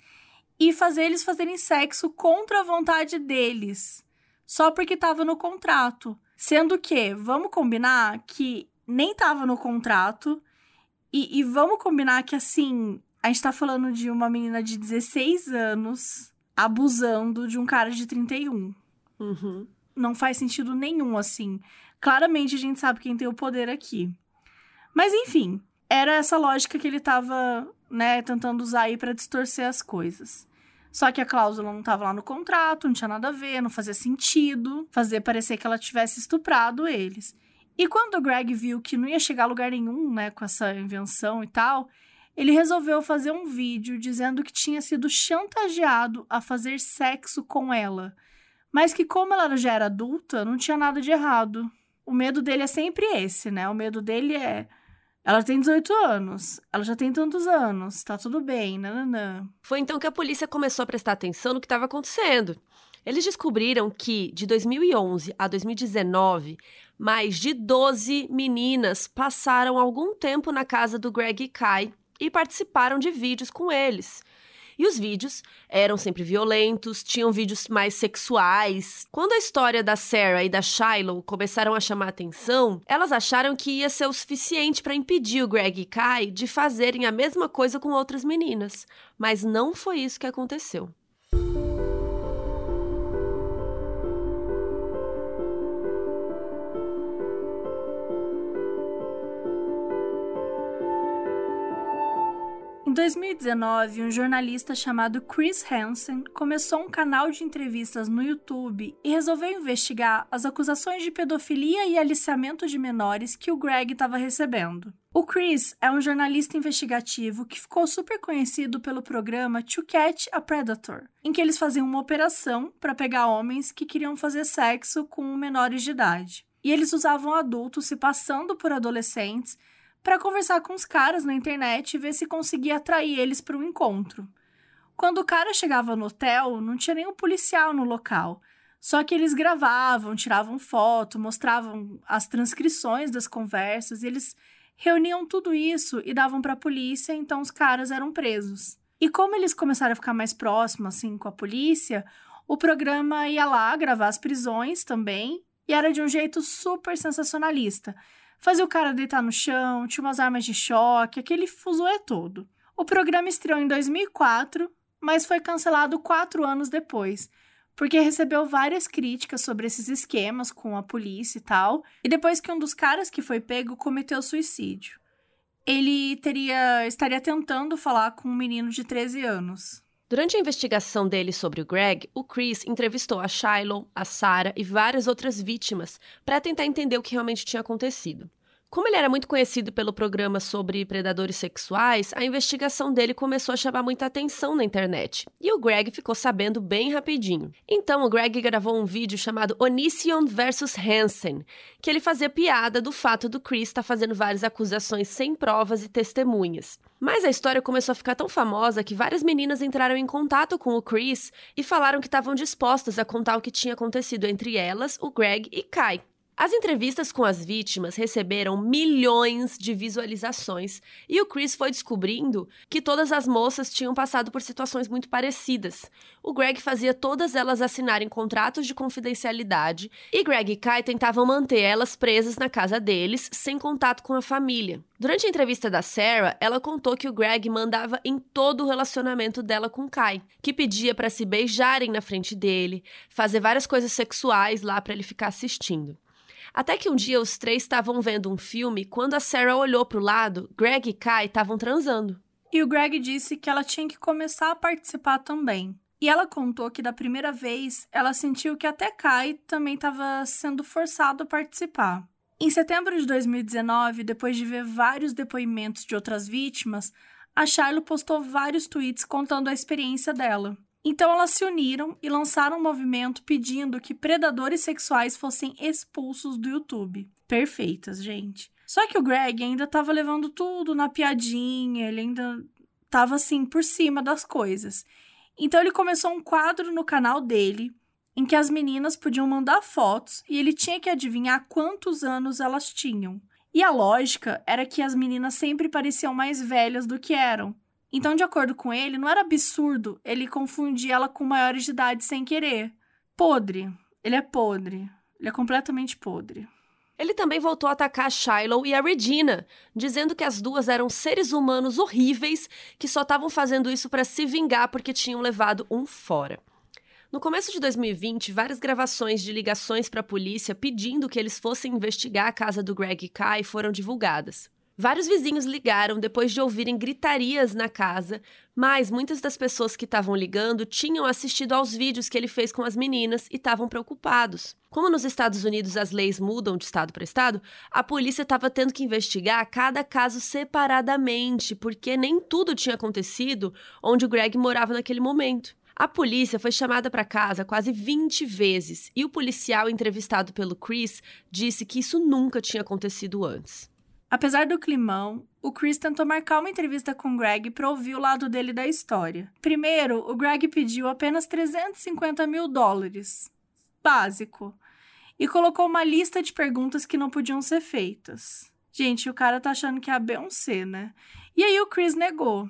e fazer eles fazerem sexo contra a vontade deles só porque estava no contrato. Sendo que, vamos combinar que nem estava no contrato, e, e, vamos combinar que, assim, a gente tá falando de uma menina de 16 anos abusando de um cara de 31. Uhum. Não faz sentido nenhum, assim. Claramente a gente sabe quem tem o poder aqui. Mas, enfim, era essa lógica que ele tava, né, tentando usar aí para distorcer as coisas. Só que a cláusula não estava lá no contrato, não tinha nada a ver, não fazia sentido fazer parecer que ela tivesse estuprado eles. E quando o Greg viu que não ia chegar a lugar nenhum, né, com essa invenção e tal, ele resolveu fazer um vídeo dizendo que tinha sido chantageado a fazer sexo com ela, mas que como ela já era adulta, não tinha nada de errado. O medo dele é sempre esse, né? O medo dele é ela tem 18 anos, ela já tem tantos anos, tá tudo bem, nananã. Foi então que a polícia começou a prestar atenção no que estava acontecendo. Eles descobriram que, de 2011 a 2019, mais de 12 meninas passaram algum tempo na casa do Greg e Kai e participaram de vídeos com eles. E os vídeos eram sempre violentos, tinham vídeos mais sexuais. Quando a história da Sarah e da Shiloh começaram a chamar atenção, elas acharam que ia ser o suficiente para impedir o Greg e Kai de fazerem a mesma coisa com outras meninas. Mas não foi isso que aconteceu. 2019, um jornalista chamado Chris Hansen começou um canal de entrevistas no YouTube e resolveu investigar as acusações de pedofilia e aliciamento de menores que o Greg estava recebendo. O Chris é um jornalista investigativo que ficou super conhecido pelo programa To Catch a Predator, em que eles faziam uma operação para pegar homens que queriam fazer sexo com menores de idade. E eles usavam adultos se passando por adolescentes para conversar com os caras na internet e ver se conseguia atrair eles para o encontro. Quando o cara chegava no hotel, não tinha nenhum policial no local. Só que eles gravavam, tiravam foto, mostravam as transcrições das conversas, eles reuniam tudo isso e davam para a polícia, então os caras eram presos. E como eles começaram a ficar mais próximos assim com a polícia, o programa ia lá gravar as prisões também, e era de um jeito super sensacionalista fazia o cara deitar no chão, tinha umas armas de choque, aquele fuzuê todo. O programa estreou em 2004, mas foi cancelado quatro anos depois, porque recebeu várias críticas sobre esses esquemas com a polícia e tal, e depois que um dos caras que foi pego cometeu suicídio. Ele teria estaria tentando falar com um menino de 13 anos. Durante a investigação dele sobre o Greg, o Chris entrevistou a Shiloh, a Sarah e várias outras vítimas para tentar entender o que realmente tinha acontecido. Como ele era muito conhecido pelo programa sobre predadores sexuais, a investigação dele começou a chamar muita atenção na internet. E o Greg ficou sabendo bem rapidinho. Então o Greg gravou um vídeo chamado Onision vs Hansen, que ele fazia piada do fato do Chris estar fazendo várias acusações sem provas e testemunhas. Mas a história começou a ficar tão famosa que várias meninas entraram em contato com o Chris e falaram que estavam dispostas a contar o que tinha acontecido entre elas, o Greg e Kai. As entrevistas com as vítimas receberam milhões de visualizações e o Chris foi descobrindo que todas as moças tinham passado por situações muito parecidas. O Greg fazia todas elas assinarem contratos de confidencialidade e Greg e Kai tentavam manter elas presas na casa deles, sem contato com a família. Durante a entrevista da Sarah, ela contou que o Greg mandava em todo o relacionamento dela com Kai, que pedia para se beijarem na frente dele, fazer várias coisas sexuais lá para ele ficar assistindo. Até que um dia os três estavam vendo um filme quando a Sarah olhou para o lado, Greg e Kai estavam transando. E o Greg disse que ela tinha que começar a participar também. E ela contou que da primeira vez ela sentiu que até Kai também estava sendo forçado a participar. Em setembro de 2019, depois de ver vários depoimentos de outras vítimas, a Shiloh postou vários tweets contando a experiência dela. Então elas se uniram e lançaram um movimento pedindo que predadores sexuais fossem expulsos do YouTube. Perfeitas, gente. Só que o Greg ainda estava levando tudo na piadinha, ele ainda estava assim por cima das coisas. Então ele começou um quadro no canal dele em que as meninas podiam mandar fotos e ele tinha que adivinhar quantos anos elas tinham. E a lógica era que as meninas sempre pareciam mais velhas do que eram. Então, de acordo com ele, não era absurdo ele confundir ela com maiores de idade sem querer. Podre. Ele é podre. Ele é completamente podre. Ele também voltou a atacar a Shiloh e a Regina, dizendo que as duas eram seres humanos horríveis que só estavam fazendo isso para se vingar porque tinham levado um fora. No começo de 2020, várias gravações de ligações para a polícia pedindo que eles fossem investigar a casa do Greg e Kai foram divulgadas. Vários vizinhos ligaram depois de ouvirem gritarias na casa, mas muitas das pessoas que estavam ligando tinham assistido aos vídeos que ele fez com as meninas e estavam preocupados. Como nos Estados Unidos as leis mudam de estado para estado, a polícia estava tendo que investigar cada caso separadamente, porque nem tudo tinha acontecido onde o Greg morava naquele momento. A polícia foi chamada para casa quase 20 vezes e o policial entrevistado pelo Chris disse que isso nunca tinha acontecido antes. Apesar do climão, o Chris tentou marcar uma entrevista com o Greg para ouvir o lado dele da história. Primeiro, o Greg pediu apenas 350 mil dólares. Básico. E colocou uma lista de perguntas que não podiam ser feitas. Gente, o cara tá achando que é a Beyoncé, né? E aí o Chris negou.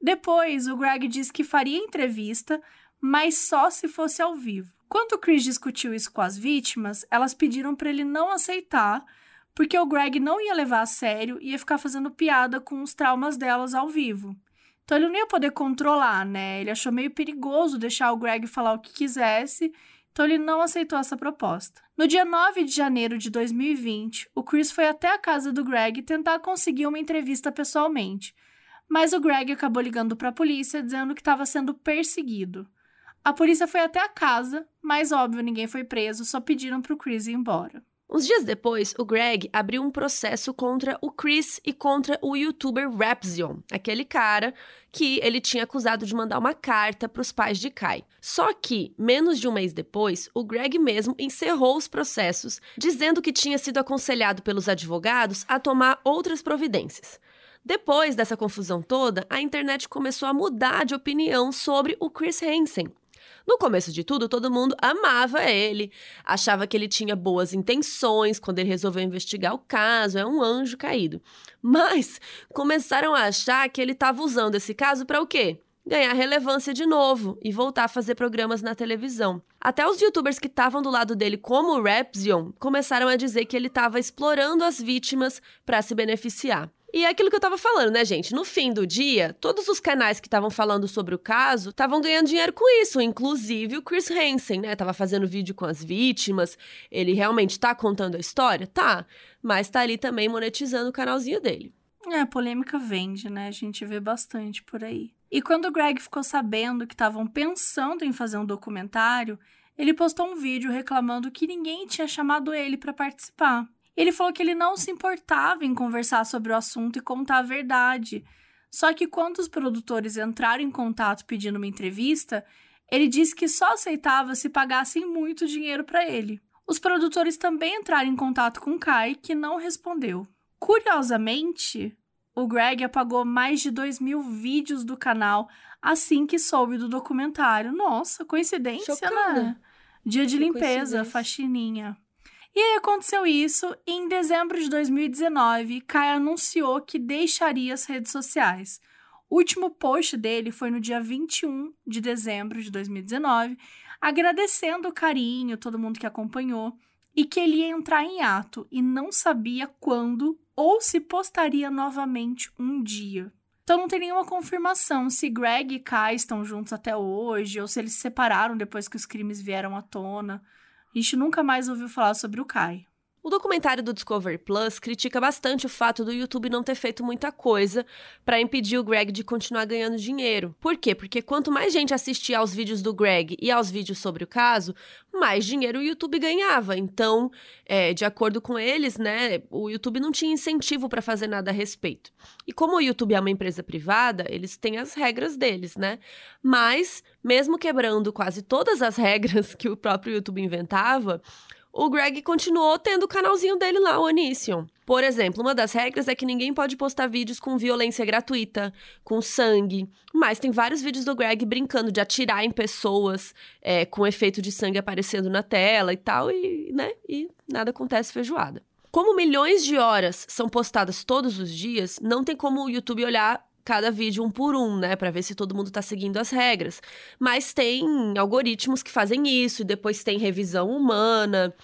Depois, o Greg disse que faria entrevista, mas só se fosse ao vivo. Quando o Chris discutiu isso com as vítimas, elas pediram para ele não aceitar porque o Greg não ia levar a sério e ia ficar fazendo piada com os traumas delas ao vivo. Então ele não ia poder controlar, né? Ele achou meio perigoso deixar o Greg falar o que quisesse, então ele não aceitou essa proposta. No dia 9 de janeiro de 2020, o Chris foi até a casa do Greg tentar conseguir uma entrevista pessoalmente, mas o Greg acabou ligando para a polícia dizendo que estava sendo perseguido. A polícia foi até a casa, mas óbvio, ninguém foi preso, só pediram para o Chris ir embora. Uns dias depois, o Greg abriu um processo contra o Chris e contra o youtuber Rapzion, aquele cara que ele tinha acusado de mandar uma carta para os pais de Kai. Só que, menos de um mês depois, o Greg mesmo encerrou os processos, dizendo que tinha sido aconselhado pelos advogados a tomar outras providências. Depois dessa confusão toda, a internet começou a mudar de opinião sobre o Chris Hansen. No começo de tudo, todo mundo amava ele, achava que ele tinha boas intenções quando ele resolveu investigar o caso, é um anjo caído. Mas começaram a achar que ele estava usando esse caso para o quê? ganhar relevância de novo e voltar a fazer programas na televisão. Até os youtubers que estavam do lado dele, como o Rapzion, começaram a dizer que ele estava explorando as vítimas para se beneficiar. E é aquilo que eu tava falando, né, gente? No fim do dia, todos os canais que estavam falando sobre o caso estavam ganhando dinheiro com isso, inclusive o Chris Hansen, né? Tava fazendo vídeo com as vítimas. Ele realmente tá contando a história? Tá. Mas tá ali também monetizando o canalzinho dele. É, polêmica vende, né? A gente vê bastante por aí. E quando o Greg ficou sabendo que estavam pensando em fazer um documentário, ele postou um vídeo reclamando que ninguém tinha chamado ele para participar. Ele falou que ele não se importava em conversar sobre o assunto e contar a verdade. Só que quando os produtores entraram em contato pedindo uma entrevista, ele disse que só aceitava se pagassem muito dinheiro para ele. Os produtores também entraram em contato com Kai, que não respondeu. Curiosamente, o Greg apagou mais de 2 mil vídeos do canal assim que soube do documentário. Nossa, coincidência, Chocada. né? Dia de Que limpeza, faxininha. E aí aconteceu isso, e em dezembro de 2019, Kai anunciou que deixaria as redes sociais. O último post dele foi no dia 21 de dezembro de 2019, agradecendo o carinho, todo mundo que acompanhou, e que ele ia entrar em ato e não sabia quando ou se postaria novamente um dia. Então não tem nenhuma confirmação se Greg e Kai estão juntos até hoje ou se eles se separaram depois que os crimes vieram à tona. A gente nunca mais ouviu falar sobre o Kai. O documentário do Discovery Plus critica bastante o fato do YouTube não ter feito muita coisa para impedir o Greg de continuar ganhando dinheiro. Por quê? Porque quanto mais gente assistia aos vídeos do Greg e aos vídeos sobre o caso, mais dinheiro o YouTube ganhava. Então, é, de acordo com eles, né, o YouTube não tinha incentivo para fazer nada a respeito. E como o YouTube é uma empresa privada, eles têm as regras deles, né? Mas, mesmo quebrando quase todas as regras que o próprio YouTube inventava, o Greg continuou tendo o canalzinho dele lá, o Onision. Por exemplo, uma das regras é que ninguém pode postar vídeos com violência gratuita, com sangue. Mas tem vários vídeos do Greg brincando de atirar em pessoas é, com efeito de sangue aparecendo na tela e tal, e, né? E nada acontece feijoada. Como milhões de horas são postadas todos os dias, não tem como o YouTube olhar cada vídeo um por um, né, Pra ver se todo mundo tá seguindo as regras. Mas tem algoritmos que fazem isso, e depois tem revisão humana.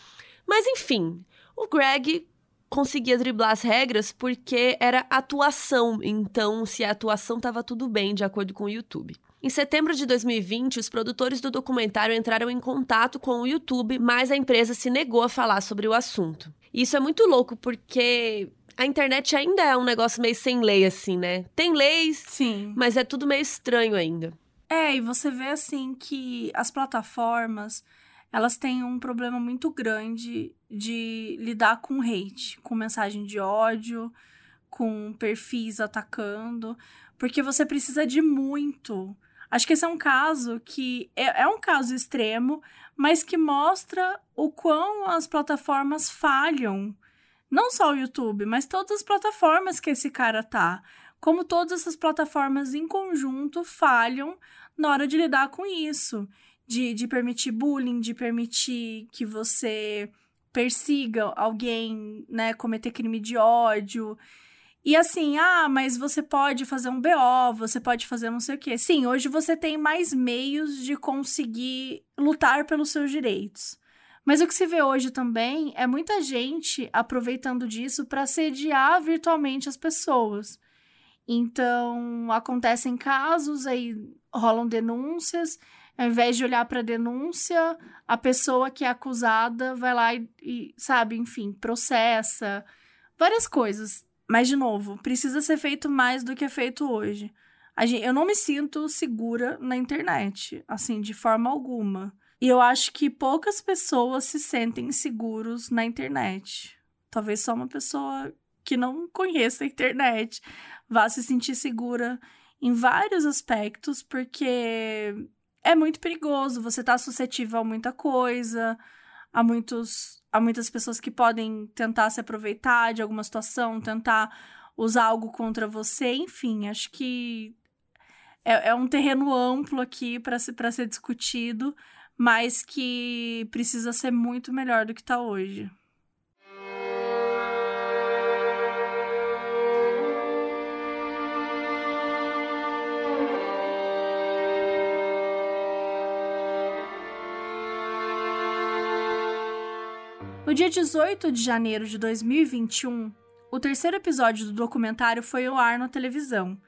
Mas enfim, o Greg conseguia driblar as regras porque era atuação, então se a atuação tava tudo bem, de acordo com o YouTube. Em setembro de 2020, os produtores do documentário entraram em contato com o YouTube, mas a empresa se negou a falar sobre o assunto. Isso é muito louco porque a internet ainda é um negócio meio sem lei, assim, né? Tem leis, Sim. mas é tudo meio estranho ainda. É, e você vê assim que as plataformas, elas têm um problema muito grande de lidar com hate, com mensagem de ódio, com perfis atacando, porque você precisa de muito. Acho que esse é um caso que é, é um caso extremo, mas que mostra o quão as plataformas falham. Não só o YouTube, mas todas as plataformas que esse cara tá. Como todas essas plataformas em conjunto falham na hora de lidar com isso. De, de permitir bullying, de permitir que você persiga alguém, né, cometer crime de ódio. E assim, ah, mas você pode fazer um BO, você pode fazer não sei o quê. Sim, hoje você tem mais meios de conseguir lutar pelos seus direitos. Mas o que se vê hoje também é muita gente aproveitando disso para sediar virtualmente as pessoas. Então, acontecem casos, aí rolam denúncias, ao invés de olhar para a denúncia, a pessoa que é acusada vai lá e, e, sabe, enfim, processa. Várias coisas. Mas, de novo, precisa ser feito mais do que é feito hoje. Gente, eu não me sinto segura na internet, assim, de forma alguma. E eu acho que poucas pessoas se sentem seguros na internet. Talvez só uma pessoa que não conheça a internet vá se sentir segura em vários aspectos, porque é muito perigoso, você tá suscetível a muita coisa, a muitos a muitas pessoas que podem tentar se aproveitar de alguma situação, tentar usar algo contra você, enfim, acho que é, é um terreno amplo aqui para pra ser discutido, mas que precisa ser muito melhor do que tá hoje. No dia 18 de janeiro de 2021, o terceiro episódio do documentário foi ao ar na televisão.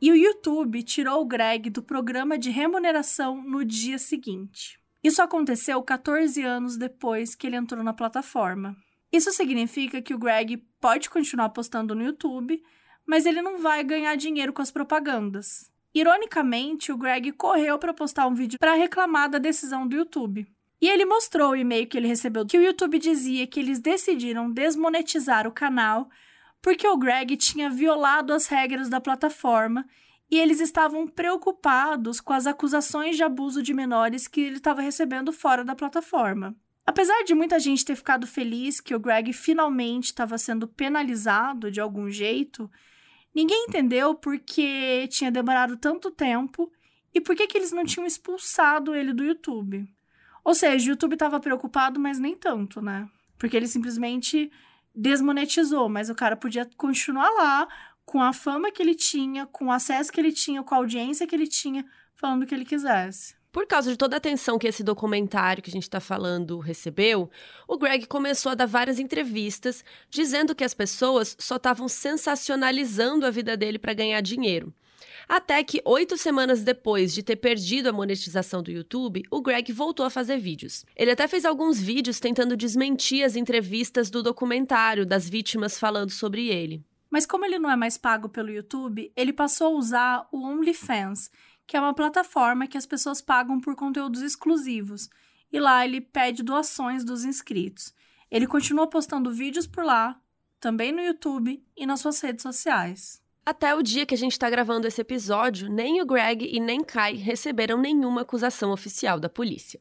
E o YouTube tirou o Greg do programa de remuneração no dia seguinte. Isso aconteceu 14 anos depois que ele entrou na plataforma. Isso significa que o Greg pode continuar postando no YouTube, mas ele não vai ganhar dinheiro com as propagandas. Ironicamente, o Greg correu para postar um vídeo para reclamar da decisão do YouTube. E ele mostrou o e-mail que ele recebeu que o YouTube dizia que eles decidiram desmonetizar o canal porque o Greg tinha violado as regras da plataforma e eles estavam preocupados com as acusações de abuso de menores que ele estava recebendo fora da plataforma. Apesar de muita gente ter ficado feliz que o Greg finalmente estava sendo penalizado de algum jeito, ninguém entendeu por que tinha demorado tanto tempo e por que, que eles não tinham expulsado ele do YouTube. Ou seja, o YouTube estava preocupado, mas nem tanto, né? Porque ele simplesmente desmonetizou, mas o cara podia continuar lá com a fama que ele tinha, com o acesso que ele tinha, com a audiência que ele tinha, falando o que ele quisesse. Por causa de toda a atenção que esse documentário que a gente está falando recebeu, o Greg começou a dar várias entrevistas dizendo que as pessoas só estavam sensacionalizando a vida dele para ganhar dinheiro. Até que, oito semanas depois de ter perdido a monetização do YouTube, o Greg voltou a fazer vídeos. Ele até fez alguns vídeos tentando desmentir as entrevistas do documentário das vítimas falando sobre ele. Mas como ele não é mais pago pelo YouTube, ele passou a usar o OnlyFans, que é uma plataforma que as pessoas pagam por conteúdos exclusivos. E lá ele pede doações dos inscritos. Ele continua postando vídeos por lá, também no YouTube e nas suas redes sociais. Até o dia que a gente está gravando esse episódio, nem o Greg e nem Kai receberam nenhuma acusação oficial da polícia.